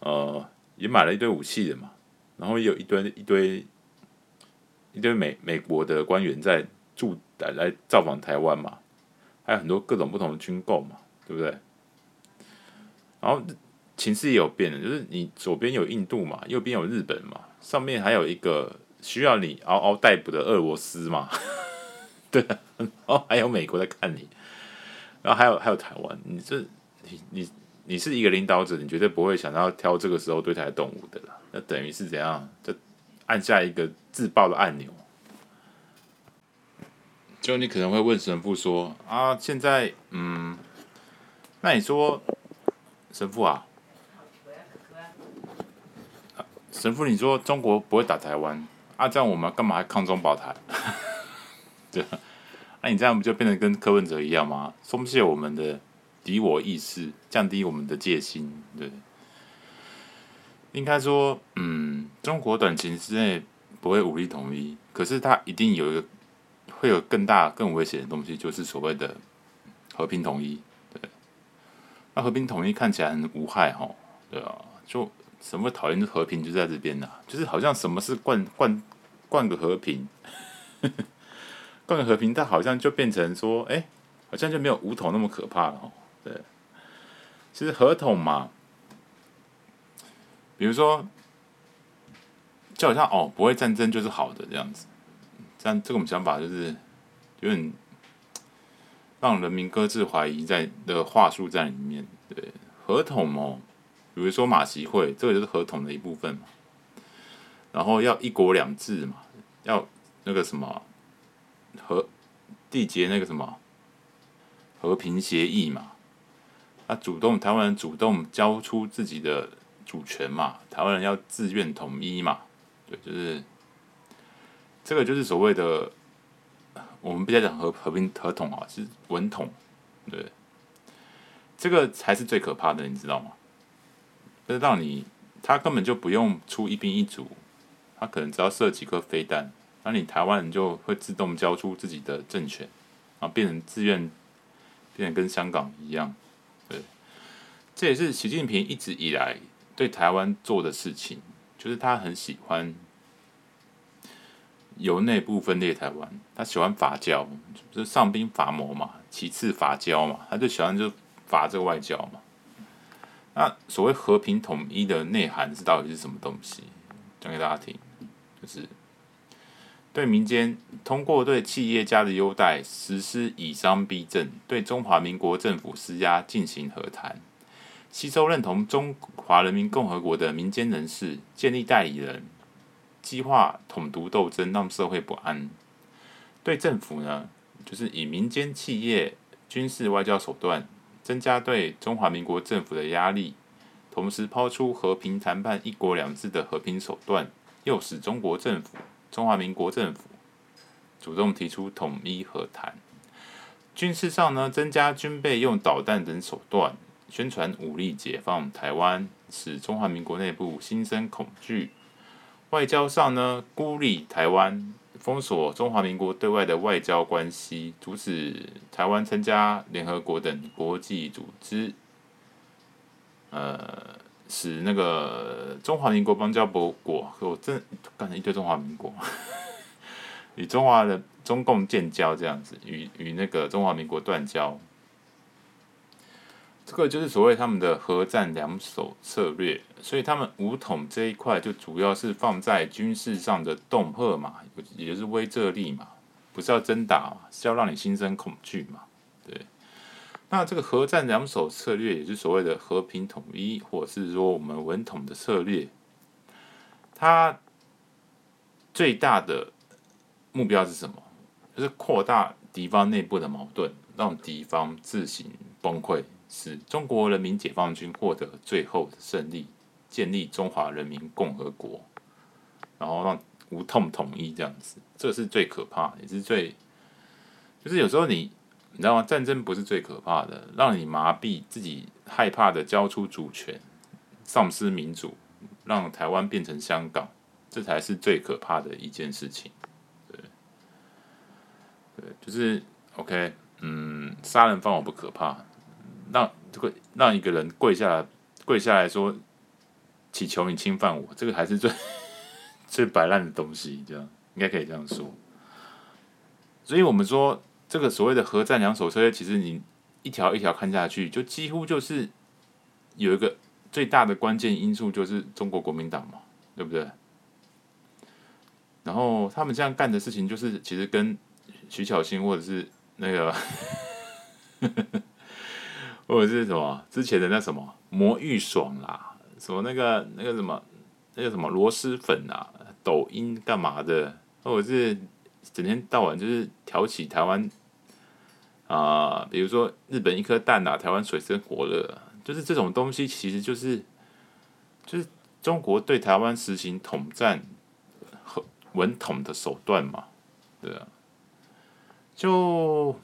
呃，也买了一堆武器的嘛。然后有一堆一堆一堆美美国的官员在驻来来造访台湾嘛，还有很多各种不同的军购嘛，对不对？然后情势也有变的，就是你左边有印度嘛，右边有日本嘛，上面还有一个需要你嗷嗷待哺的俄罗斯嘛，对，然后还有美国在看你，然后还有还有台湾，你这你你你是一个领导者，你绝对不会想到挑这个时候对台动武的啦。那等于是怎样？就按下一个自爆的按钮。就你可能会问神父说：“啊，现在，嗯，那你说，神父啊，神父，你说中国不会打台湾啊？这样我们干嘛还抗中保台？对，那你这样不就变成跟柯文哲一样吗？松懈我们的敌我意识，降低我们的戒心，对。”应该说，嗯，中国短期之内不会武力统一，可是它一定有一个会有更大、更危险的东西，就是所谓的和平统一。对，那和平统一看起来很无害，哈，对啊，就什么讨厌的和平就在这边呐，就是好像什么是灌灌灌个和平，灌个和平，它好像就变成说，哎，好像就没有武统那么可怕了，哦，对，其实合同嘛。比如说，就好像哦，不会战争就是好的这样子，这样这种想法就是有点让人民搁置怀疑在的话术在里面。对，合同哦，比如说马习会，这个就是合同的一部分嘛。然后要一国两制嘛，要那个什么和缔结那个什么和平协议嘛，他主动台湾人主动交出自己的。主权嘛，台湾人要自愿统一嘛，对，就是这个就是所谓的我们不要讲和和平合统啊，是文统，对，这个才是最可怕的，你知道吗？就是让你他根本就不用出一兵一卒，他可能只要射几颗飞弹，那你台湾人就会自动交出自己的政权，啊变成自愿，变成跟香港一样，这也是习近平一直以来。对台湾做的事情，就是他很喜欢由内部分裂台湾，他喜欢伐交，就是上兵伐谋嘛，其次伐交嘛，他就喜欢就伐这个外交嘛。那所谓和平统一的内涵是到底是什么东西？讲给大家听，就是对民间通过对企业家的优待实施以商逼政，对中华民国政府施压进行和谈，吸收认同中华人民共和国的民间人士，建立代理人，激化统独斗争，让社会不安。对政府呢，就是以民间企业、军事、外交手段，增加对中华民国政府的压力。同时抛出和平谈判、一国两制的和平手段，诱使中国政府、中华民国政府主动提出统一和谈。军事上呢，增加军备，用导弹等手段宣传武力解放台湾，使中华民国内部心生恐惧。外交上呢，孤立台湾，封锁中华民国对外的外交关系，阻止台湾参加联合国等国际组织。呃，使那个中华民国邦交国，我真干了一堆中华民国，与中华的中共建交这样子，与与那个中华民国断交，这个就是所谓他们的核战两手策略。所以他们武统这一块就主要是放在军事上的恫吓嘛，也就是威慑力嘛，不是要真打嘛，是要让你心生恐惧嘛，对。那这个核战两手策略，也是所谓的和平统一，或是说我们稳统的策略，它最大的目标是什么？就是扩大敌方内部的矛盾，让敌方自行崩溃，使中国人民解放军获得最后的胜利，建立中华人民共和国，然后让无痛统一这样子，这是最可怕，也是最，就是有时候你。你知道吗？战争不是最可怕的，让你麻痹自己，害怕的交出主权，丧失民主，让台湾变成香港，这才是最可怕的一件事情。对，对，就是 OK，嗯，杀人放火不可怕，让这个让一个人跪下来，跪下来说，祈求你侵犯我，这个还是最 最摆烂的东西，这样应该可以这样说。所以我们说。这个所谓的核战两手策略，其实你一条一条看下去，就几乎就是有一个最大的关键因素，就是中国国民党嘛，对不对？然后他们这样干的事情，就是其实跟徐巧芯或者是那个，或者是什么之前的那什么魔芋爽啦，什么那个那个什么那个什么螺蛳粉啊，抖音干嘛的，或者是整天到晚就是挑起台湾。啊、比如说日本一颗蛋啊，台湾水深火热，就是这种东西，其实就是就是中国对台湾实行统战和稳统的手段嘛，对啊，就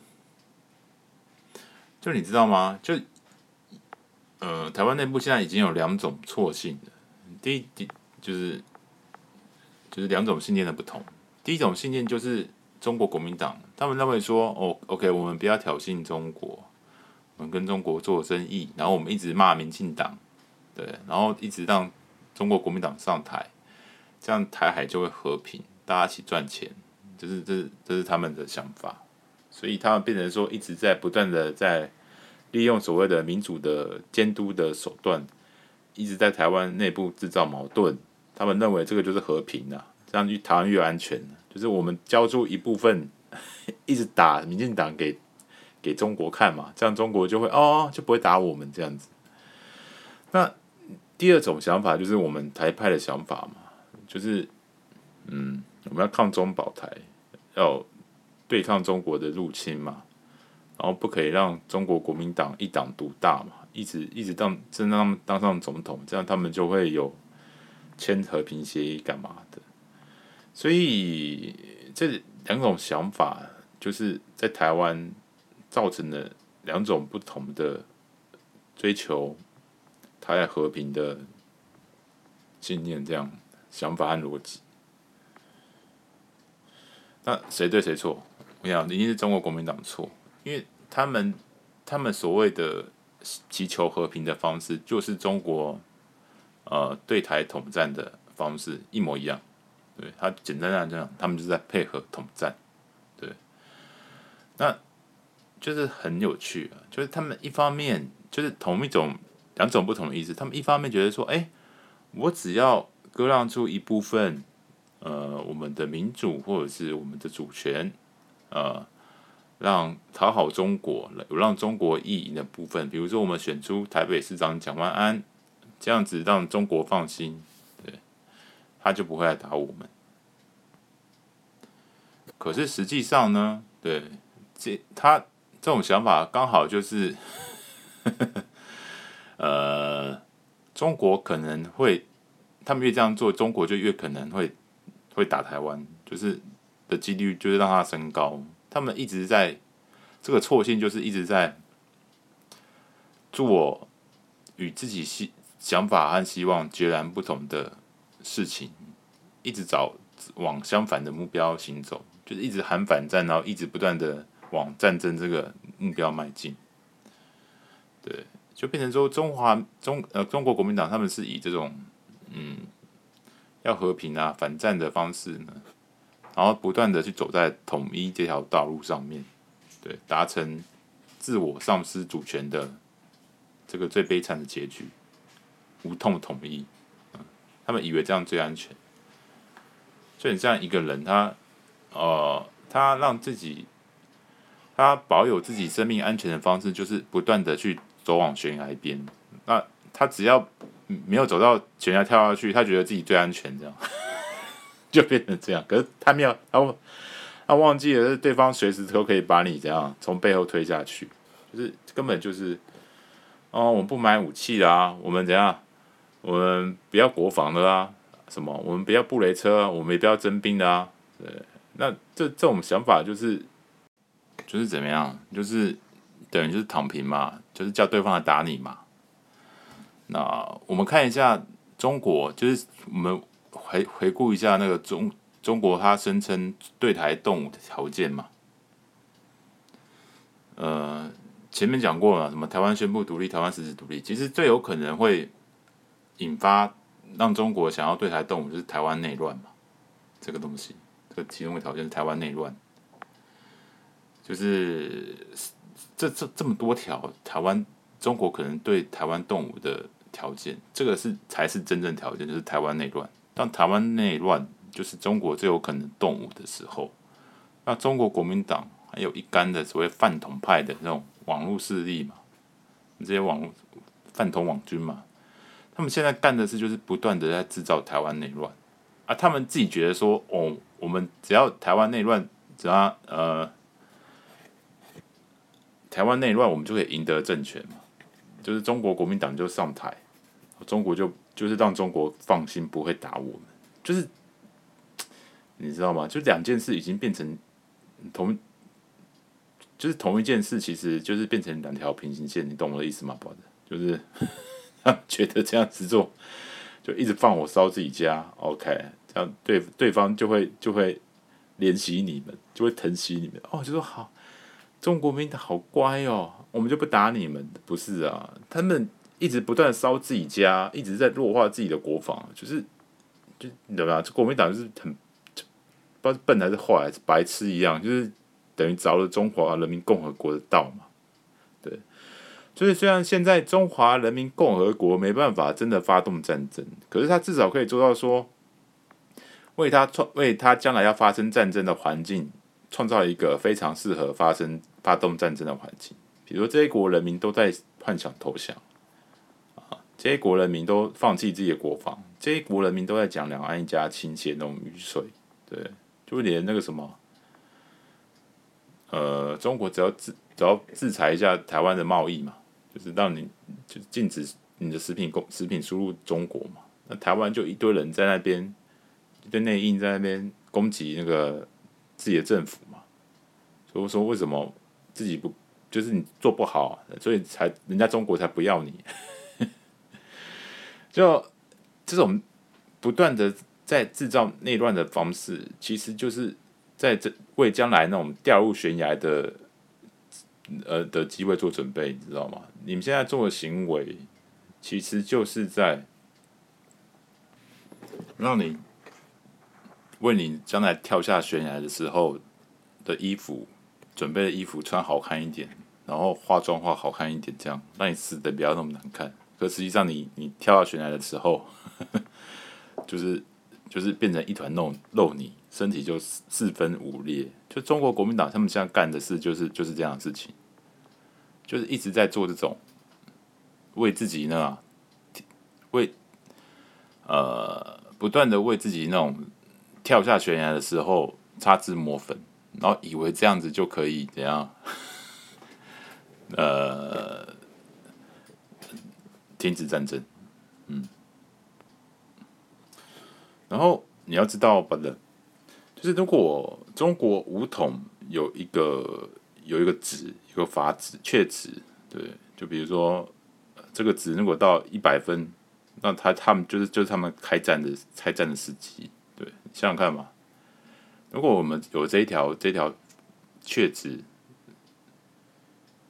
就你知道吗？就呃，台湾内部现在已经有两种错信的，第一，第就是就是两种信念的不同，第一种信念就是。中国国民党，他们认为说，哦，OK，我们不要挑衅中国，我们跟中国做生意，然后我们一直骂民进党，对，然后一直让中国国民党上台，这样台海就会和平，大家一起赚钱，这是这是这是他们的想法，所以他们变成说一直在不断的在利用所谓的民主的监督的手段，一直在台湾内部制造矛盾，他们认为这个就是和平啊，这样台湾越安全。就是我们交出一部分，一直打民进党给给中国看嘛，这样中国就会哦，就不会打我们这样子。那第二种想法就是我们台派的想法嘛，就是嗯，我们要抗中保台，要对抗中国的入侵嘛，然后不可以让中国国民党一党独大嘛，一直一直当真让他们当上总统，这样他们就会有签和平协议干嘛的。所以这两种想法，就是在台湾造成了两种不同的追求台海和平的信念，这样想法和逻辑。那谁对谁错？我想一定是中国国民党错，因为他们他们所谓的祈求和平的方式，就是中国呃对台统战的方式一模一样。对他简单来讲，他们就是在配合统战，对，那就是很有趣啊。就是他们一方面就是同一种两种不同的意思，他们一方面觉得说，哎，我只要割让出一部分，呃，我们的民主或者是我们的主权，呃，让讨好中国，有让中国意淫的部分，比如说我们选出台北市长蒋万安，这样子让中国放心，对，他就不会来打我们。可是实际上呢，对，这他这种想法刚好就是，呃，中国可能会，他们越这样做，中国就越可能会会打台湾，就是的几率就是让它升高。他们一直在这个错性，就是一直在做与自己希想法和希望截然不同的事情，一直找往相反的目标行走。就是一直喊反战，然后一直不断的往战争这个目标迈进，对，就变成说中华中呃中国国民党他们是以这种嗯要和平啊反战的方式呢，然后不断的去走在统一这条道路上面，对，达成自我丧失主权的这个最悲惨的结局，无痛统一，他们以为这样最安全，所以这样一个人他。呃，他让自己，他保有自己生命安全的方式，就是不断的去走往悬崖边。那他只要没有走到悬崖跳下去，他觉得自己最安全，这样就变成这样。可是他没有，他他忘记了，是对方随时都可以把你这样从背后推下去，就是根本就是，哦，我们不买武器啦，我们怎样，我们不要国防的啦，什么，我们不要布雷车，我们也不要征兵的啊，对。那这这种想法就是，就是怎么样？就是等于就是躺平嘛，就是叫对方来打你嘛。那我们看一下中国，就是我们回回顾一下那个中中国，他声称对台动武的条件嘛。呃，前面讲过了，什么台湾宣布独立，台湾实质独立，其实最有可能会引发让中国想要对台动武，就是台湾内乱嘛，这个东西。这其中的条件是台湾内乱，就是这这这么多条台湾中国可能对台湾动武的条件，这个是才是真正条件，就是台湾内乱。当台湾内乱，就是中国最有可能动武的时候。那中国国民党还有一干的所谓饭桶派的那种网络势力嘛，这些网络饭桶网军嘛，他们现在干的事就是不断的在制造台湾内乱啊，他们自己觉得说哦。我们只要台湾内乱，只要呃台湾内乱，我们就可以赢得政权嘛。就是中国国民党就上台，中国就就是让中国放心不会打我们。就是 你知道吗？就两件事已经变成同，就是同一件事，其实就是变成两条平行线。你懂我的意思吗，宝子？就是 他觉得这样子做，就一直放火烧自己家。OK。这样对对方就会就会怜惜你们，就会疼惜你们哦，就说好，中国民党好乖哦，我们就不打你们。不是啊，他们一直不断烧自己家，一直在弱化自己的国防，就是就你懂吗？这国民党就是很不知道是笨还是坏还是白痴一样，就是等于着了中华人民共和国的道嘛。对，所以虽然现在中华人民共和国没办法真的发动战争，可是他至少可以做到说。为他创为他将来要发生战争的环境创造一个非常适合发生发动战争的环境。比如，这些国人民都在幻想投降，这些国人民都放弃自己的国防，这些国人民都在讲两岸一家亲，写那种雨水。对，就连那个什么，呃，中国只要制只要制裁一下台湾的贸易嘛，就是让你就禁止你的食品供食品输入中国嘛，那台湾就一堆人在那边。对内应在那边攻击那个自己的政府嘛，所以说为什么自己不就是你做不好，所以才人家中国才不要你，就这种不断的在制造内乱的方式，其实就是在这为将来那种掉入悬崖的呃的机会做准备，你知道吗？你们现在做的行为，其实就是在让你。为你将来跳下悬崖的时候的衣服，准备的衣服穿好看一点，然后化妆化好看一点，这样让你死的不要那么难看。可实际上你，你跳下悬崖的时候，就是就是变成一团肉肉泥，身体就四分五裂。就中国国民党他们现在干的事，就是就是这样的事情，就是一直在做这种为自己呢，为呃不断的为自己那种跳下悬崖的时候擦脂抹粉，然后以为这样子就可以怎样，呃，停止战争，嗯。然后你要知道，不的，就是如果中国武统有一个有一个值，一个阀值，确值，对，就比如说这个值如果到一百分，那他他们就是就是他们开战的开战的时机，对，想想看嘛，如果我们有这一条这条确值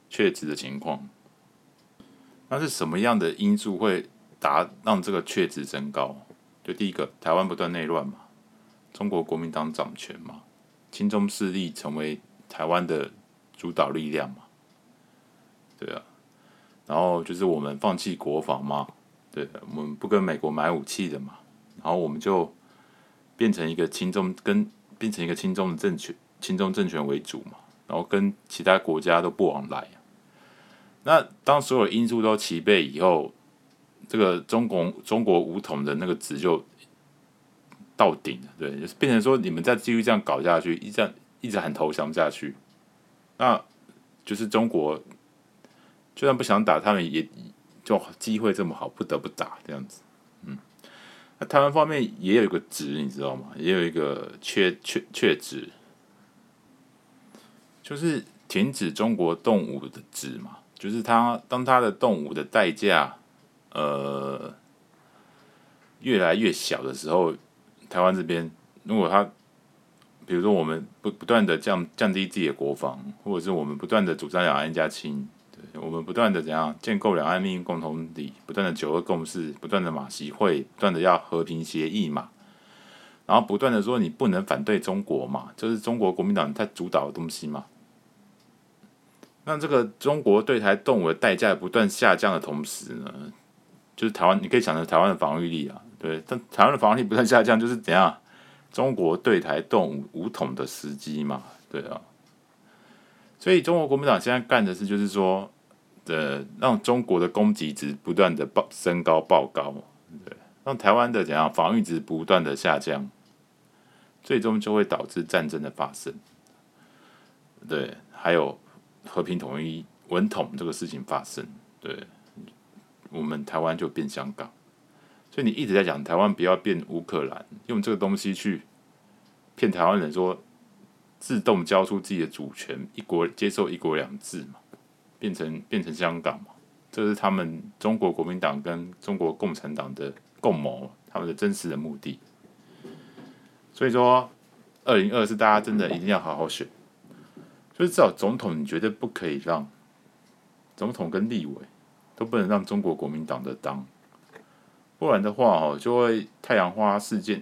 确值的情况，那是什么样的因素会达让这个确值增高？就第一个，台湾不断内乱嘛，中国国民党掌权嘛，亲中势力成为台湾的主导力量嘛，对啊，然后就是我们放弃国防嘛，对，我们不跟美国买武器的嘛，然后我们就变成一个亲中跟变成一个亲中的政权，亲中政权为主嘛，然后跟其他国家都不往来。那当所有因素都齐备以后。这个中国中国武统的那个值就到顶了，对，就是变成说你们再继续这样搞下去，一这样一直喊投降下去，那就是中国就算不想打，他们也就机会这么好，不得不打这样子。嗯，那台湾方面也有一个值，你知道吗？也有一个确确确值，就是停止中国动武的值嘛，就是他当他的动武的代价。呃，越来越小的时候，台湾这边如果他，比如说我们不不断的降降低自己的国防，或者是我们不断的主张两岸一家亲，对，我们不断的怎样建构两岸命运共同体，不断的九二共识，不断的马习会，不断的要和平协议嘛，然后不断的说你不能反对中国嘛，就是中国国民党他主导的东西嘛。那这个中国对台动武的代价不断下降的同时呢？就是台湾，你可以想着台湾的防御力啊，对，但台湾的防御力不断下降，就是怎样？中国对台动武武统的时机嘛，对啊。所以中国国民党现在干的事，就是说，呃，让中国的攻击值不断的爆升高、爆高，对，让台湾的怎样防御值不断的下降，最终就会导致战争的发生，对，还有和平统一、稳统这个事情发生，对。我们台湾就变香港，所以你一直在讲台湾不要变乌克兰，用这个东西去骗台湾人说自动交出自己的主权，一国接受一国两制嘛，变成变成香港嘛，这是他们中国国民党跟中国共产党的共谋，他们的真实的目的。所以说，二零二四大家真的一定要好好选，就是至少总统你绝对不可以让总统跟立委。都不能让中国国民党的当，不然的话哦，就会太阳花事件，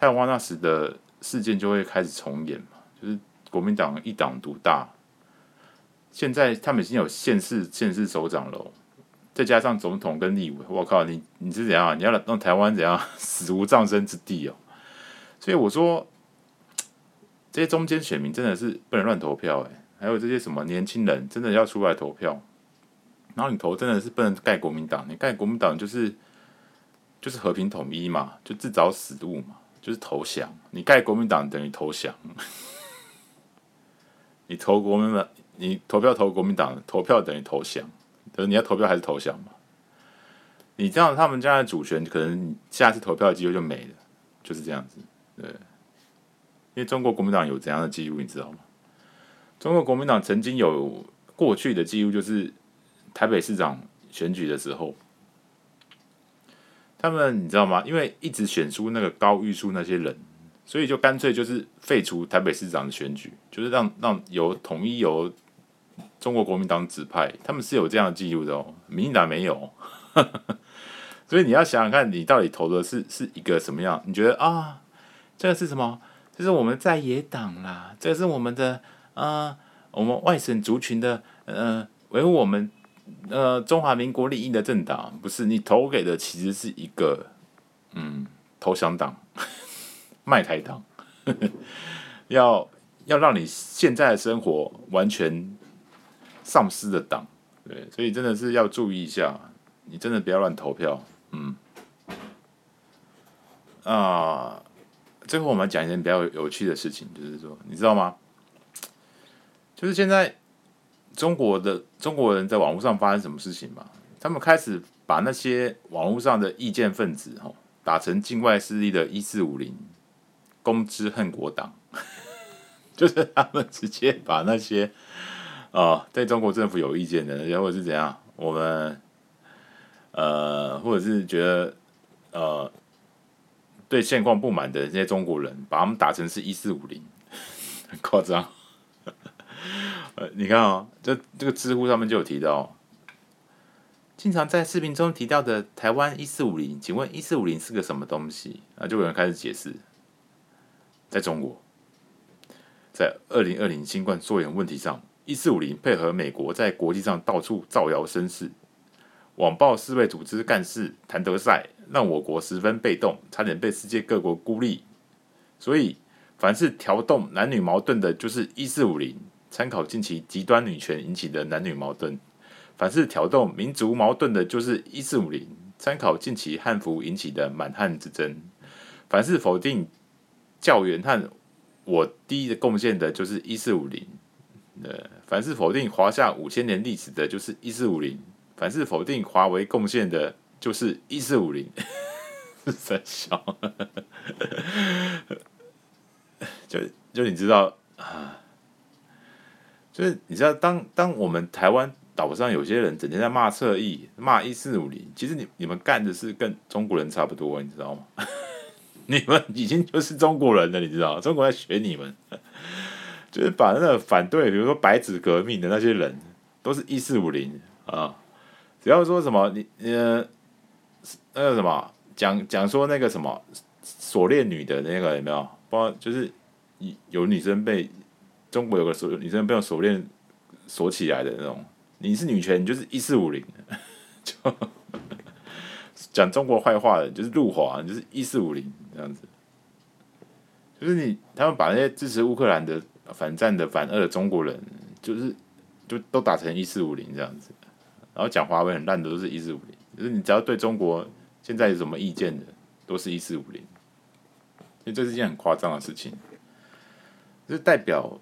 太阳花那时的事件就会开始重演嘛，就是国民党一党独大。现在他们已经有县市县市首长了，再加上总统跟立委，我靠，你你是怎样？你要让台湾怎样 死无葬身之地哦？所以我说，这些中间选民真的是不能乱投票哎，还有这些什么年轻人真的要出来投票。然后你投真的是不能盖国民党，你盖国民党就是就是和平统一嘛，就自找死路嘛，就是投降。你盖国民党等于投降，你投国民党，你投票投国民党，投票等于投降，就是你要投票还是投降嘛？你这样他们家的主权可能下次投票的机会就没了，就是这样子。对，因为中国国民党有怎样的记录，你知道吗？中国国民党曾经有过去的记录，就是。台北市长选举的时候，他们你知道吗？因为一直选出那个高玉树那些人，所以就干脆就是废除台北市长的选举，就是让让由统一由中国国民党指派。他们是有这样的记录的哦，民进党没有。所以你要想想看，你到底投的是是一个什么样？你觉得啊，这个是什么？这是我们在野党啦，这是我们的啊，我们外省族群的呃，维护我们。呃，中华民国利益的政党不是你投给的，其实是一个嗯投降党、卖台党，要要让你现在的生活完全丧失的党，对，所以真的是要注意一下，你真的不要乱投票，嗯。啊，最后我们讲一件比较有趣的事情，就是说，你知道吗？就是现在中国的中国人在网络上发生什么事情吗？他们开始把那些网络上的意见分子，吼，打成境外势力的“一四五零”公知恨国党，就是他们直接把那些啊，对中国政府有意见的，然后是怎样，我们呃，或者是觉得呃。对现况不满的这些中国人，把他们打成是一四五零，很夸张。呃，你看啊、哦，这这个知乎上面就有提到，经常在视频中提到的台湾一四五零，请问一四五零是个什么东西？啊，就有人开始解释，在中国，在二零二零新冠溯源问题上，一四五零配合美国在国际上到处造谣生事。网曝世卫组织干事谭德赛，让我国十分被动，差点被世界各国孤立。所以，凡是挑动男女矛盾的，就是一四五零。参考近期极端女权引起的男女矛盾。凡是挑动民族矛盾的，就是一四五零。参考近期汉服引起的满汉之争。凡是否定教员和我第一的贡献的，就是一四五零。呃，凡是否定华夏五千年历史的，就是一四五零。凡是否定华为贡献的，就是一四五零，三小，就就你知道啊，就是你知道，当当我们台湾岛上有些人整天在骂侧翼、骂一四五零，其实你你们干的是跟中国人差不多，你知道吗？你们已经就是中国人了，你知道？中国在学你们，就是把那个反对，比如说白纸革命的那些人，都是一四五零啊。不要说什么你呃那个什么讲讲说那个什么锁链女的那个有没有？不就是有女生被中国有个锁女生被锁链锁起来的那种，你是女权，你就是一四五零，就讲中国坏话的，就是入华，就是一四五零这样子，就是你他们把那些支持乌克兰的反战的反俄的中国人，就是就都打成一四五零这样子。然后讲华为很烂的都是一四五零，就是你只要对中国现在有什么意见的，都是一四五零，所以这是一件很夸张的事情。这代表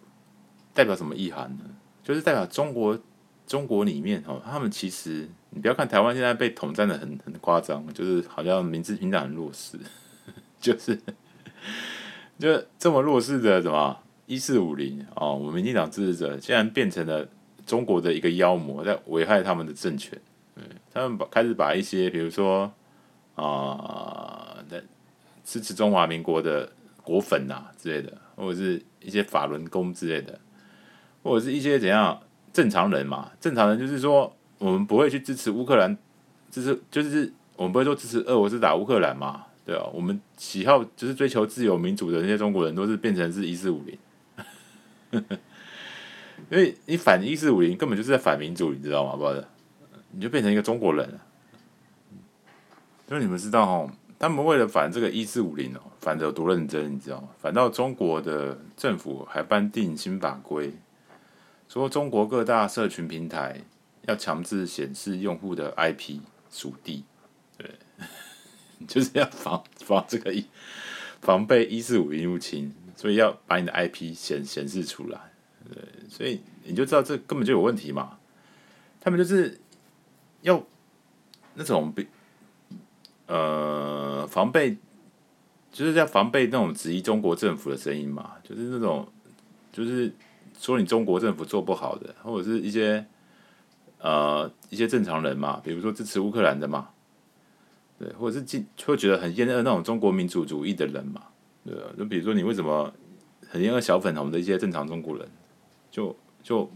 代表什么意涵呢？就是代表中国中国里面哦，他们其实你不要看台湾现在被统战的很很夸张，就是好像民进党很弱势，就是就这么弱势的什么一四五零哦，我们民进党支持者竟然变成了。中国的一个妖魔在危害他们的政权，对，他们把开始把一些，比如说啊，在、呃、支持中华民国的国粉呐之类的，或者是一些法轮功之类的，或者是一些怎样正常人嘛？正常人就是说，我们不会去支持乌克兰，支持就是我们不会说支持俄罗斯打乌克兰嘛？对啊，我们喜好就是追求自由民主的那些中国人，都是变成是一四五零。因为你反一四五零根本就是在反民主，你知道吗？不是，你就变成一个中国人了。因为你们知道哦，他们为了反这个一四五零哦，反的有多认真，你知道吗？反到中国的政府还颁定新法规，说中国各大社群平台要强制显示用户的 IP 属地，对，就是要防防这个防被一四五零入侵，所以要把你的 IP 显显示出来。对，所以你就知道这根本就有问题嘛。他们就是要那种比呃防备，就是要防备那种质疑中国政府的声音嘛。就是那种就是说你中国政府做不好的，或者是一些呃一些正常人嘛，比如说支持乌克兰的嘛，对，或者是进会觉得很厌恶那种中国民主主义的人嘛，对，就比如说你为什么很厌恶小粉红的一些正常中国人。就就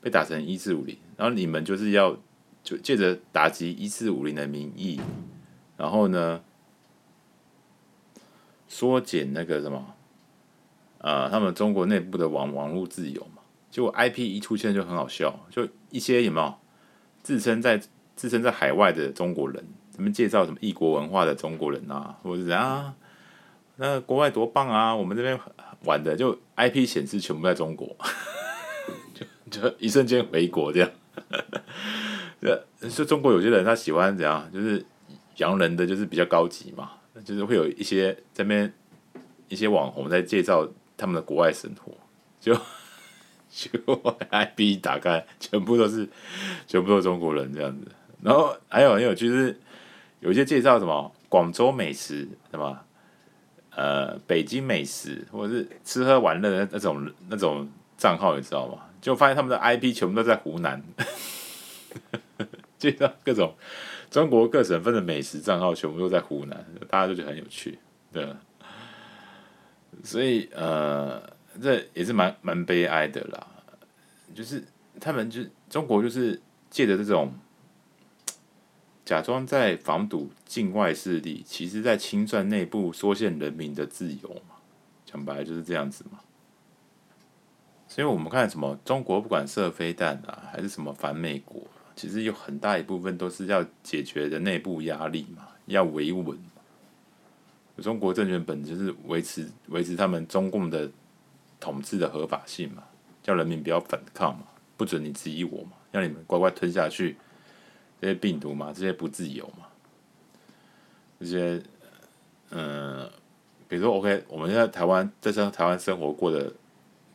被打成一四五零，然后你们就是要就借着打击一四五零的名义，然后呢缩减那个什么啊、他们中国内部的网网络自由嘛。就 IP 一出现就很好笑，就一些有没有自称在自称在海外的中国人，什么介绍什么异国文化的中国人啊，或者是怎样，那国外多棒啊，我们这边玩的就 IP 显示全部在中国，就就一瞬间回国这样。这就中国有些人他喜欢怎样，就是洋人的就是比较高级嘛，就是会有一些这边一些网红在介绍他们的国外生活，就 就 IP 打开，全部都是全部都是中国人这样子。然后还有很有，就是有一些介绍什么广州美食，什么呃北京美食，或者是吃喝玩乐的那种那种账号，你知道吗？就发现他们的 IP 全部都在湖南，介绍各种中国各省份的美食账号全部都在湖南，大家都觉得很有趣，对。所以呃，这也是蛮蛮悲哀的啦，就是他们就中国就是借着这种。假装在防堵境外势力，其实在清算内部缩限人民的自由嘛。讲白了就是这样子嘛。所以我们看什么中国不管射飞弹啊，还是什么反美国，其实有很大一部分都是要解决的内部压力嘛，要维稳。中国政权本质是维持维持他们中共的统治的合法性嘛，叫人民不要反抗嘛，不准你质疑我嘛，让你们乖乖吞下去。这些病毒嘛，这些不自由嘛，这些，嗯，比如说，OK，我们现在台湾在生台湾生活过的，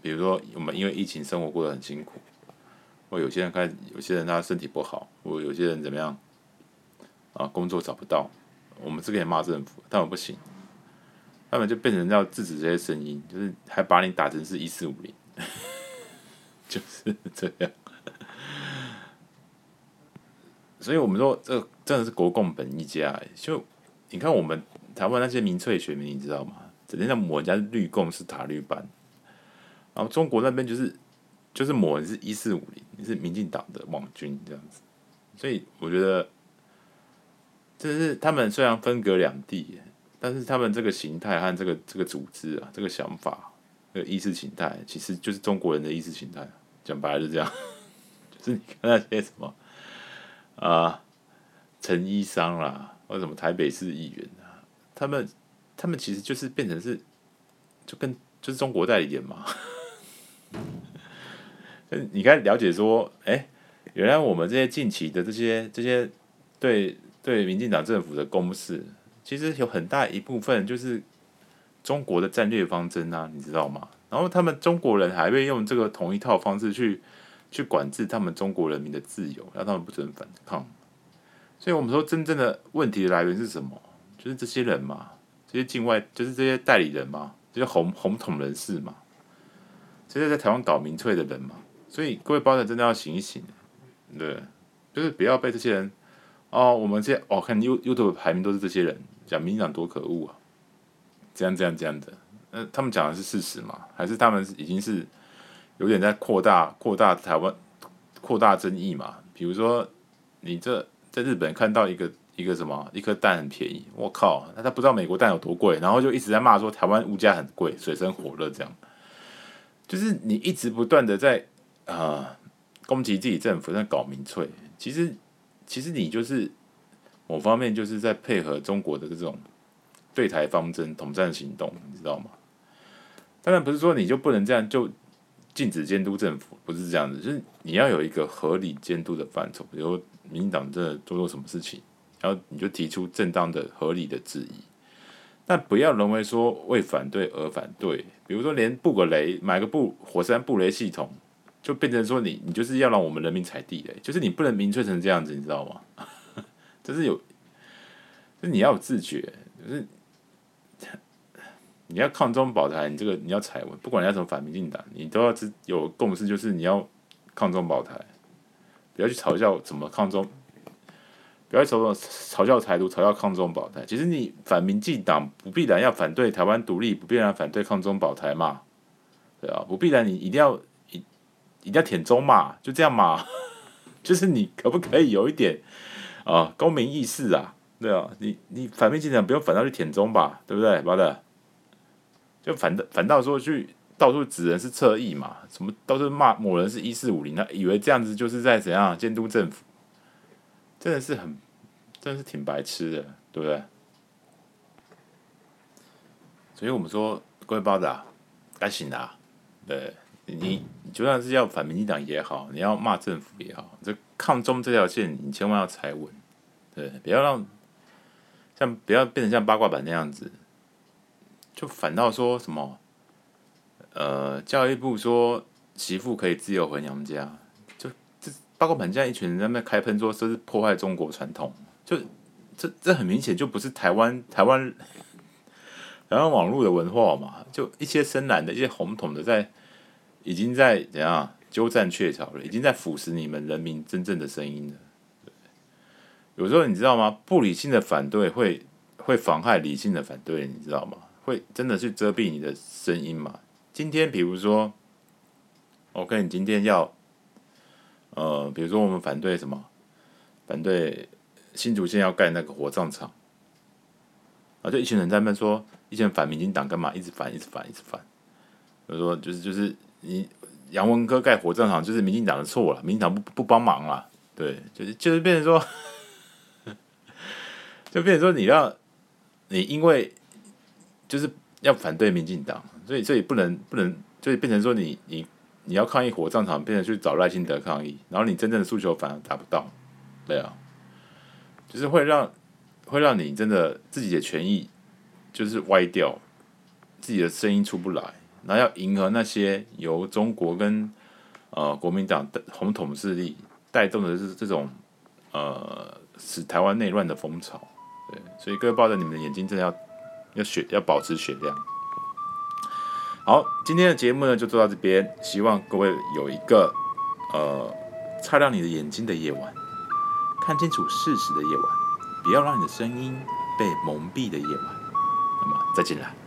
比如说我们因为疫情生活过得很辛苦，或有些人看，有些人他身体不好，或有些人怎么样，啊，工作找不到，我们是可以骂政府，但我不行，他们就变成要制止这些声音，就是还把你打成是一四五零，就是这样。所以我们说，这真的是国共本一家。就你看，我们台湾那些民粹选民，你知道吗？整天在抹人家绿共是塔绿班，然后中国那边就是就是抹人是一四五零，你是民进党的网军这样子。所以我觉得，这是他们虽然分隔两地，但是他们这个形态和这个这个组织啊，这个想法、这个意识形态，其实就是中国人的意识形态。讲白了就这样，就是你看那些什么。啊，陈一商啦，或什么台北市议员啊，他们他们其实就是变成是，就跟就是中国代理人嘛。你该了解说，哎、原来我们这些近期的这些这些对对民进党政府的攻势，其实有很大一部分就是中国的战略方针啊，你知道吗？然后他们中国人还会用这个同一套方式去。去管制他们中国人民的自由，让他们不准反抗。所以，我们说真正的问题的来源是什么？就是这些人嘛，这些境外，就是这些代理人嘛，这些红红统人士嘛，这些在台湾搞民粹的人嘛。所以，各位包仔真的要醒一醒，对，就是不要被这些人哦，我们这些哦，看 You YouTube 排名都是这些人讲民进党多可恶啊，这样这样这样的。那他们讲的是事实吗？还是他们已经是？有点在扩大扩大台湾扩大争议嘛？比如说，你这在日本看到一个一个什么一颗蛋很便宜，我靠，那他不知道美国蛋有多贵，然后就一直在骂说台湾物价很贵，水深火热这样。就是你一直不断的在啊、攻击自己政府在搞民粹，其实其实你就是某方面就是在配合中国的这种对台方针统战行动，你知道吗？当然不是说你就不能这样就。禁止监督政府不是这样子，就是你要有一个合理监督的范畴，比如民进党真的做错什么事情，然后你就提出正当的、合理的质疑，但不要沦为说为反对而反对。比如说，连布个雷，买个布火山布雷系统，就变成说你你就是要让我们人民踩地雷，就是你不能民粹成这样子，你知道吗？这是有，就是你要有自觉，就是。你要抗中保台，你这个你要踩稳，不管你要怎么反民进党，你都要有共识，就是你要抗中保台，不要去嘲笑怎么抗中，不要嘲嘲笑台独，嘲笑抗中保台。其实你反民进党不必然要反对台湾独立，不必然反对抗中保台嘛，对啊，不必然你一定要一一定要舔中嘛，就这样嘛，就是你可不可以有一点啊公民意识啊？对啊，你你反民进党不用反到去舔中吧，对不对，宝的？就反倒反倒说去到处指人是侧翼嘛，什么都是骂某人是一四五零，他以为这样子就是在怎样监督政府，真的是很真的是挺白痴的，对不对？所以我们说，各位报的啊，该醒了啊，对。你你就算是要反民进党也好，你要骂政府也好，这抗中这条线你千万要踩稳，对，不要让像不要变成像八卦版那样子，就反倒说什么，呃，教育部说媳妇可以自由回娘家，就这八卦版这样一群人在那边开喷说这是破坏中国传统，就这这很明显就不是台湾台湾台湾网络的文化嘛，就一些深蓝的一些红统的在。已经在怎样鸠占鹊巢了？已经在腐蚀你们人民真正的声音了。有时候你知道吗？不理性的反对会会妨害理性的反对，你知道吗？会真的去遮蔽你的声音吗？今天比如说，OK，你今天要，呃，比如说我们反对什么？反对新竹县要盖那个火葬场，啊，就一群人在那说，一群人反民进党干嘛？一直反，一直反，一直反。就说就是就是。你杨文科盖火葬场就是民进党的错了，民进党不不帮忙了，对，就是就是变成说，就变成说你要你因为就是要反对民进党，所以所以不能不能，就变成说你你你要抗议火葬场，变成去找赖清德抗议，然后你真正的诉求反而达不到，对啊，就是会让会让你真的自己的权益就是歪掉，自己的声音出不来。然后要迎合那些由中国跟呃国民党的红统势力带动的是这种呃使台湾内乱的风潮，对，所以各位抱着你们的眼睛，真的要要血要保持血量。好，今天的节目呢就做到这边，希望各位有一个呃擦亮你的眼睛的夜晚，看清楚事实的夜晚，不要让你的声音被蒙蔽的夜晚。那么再见了。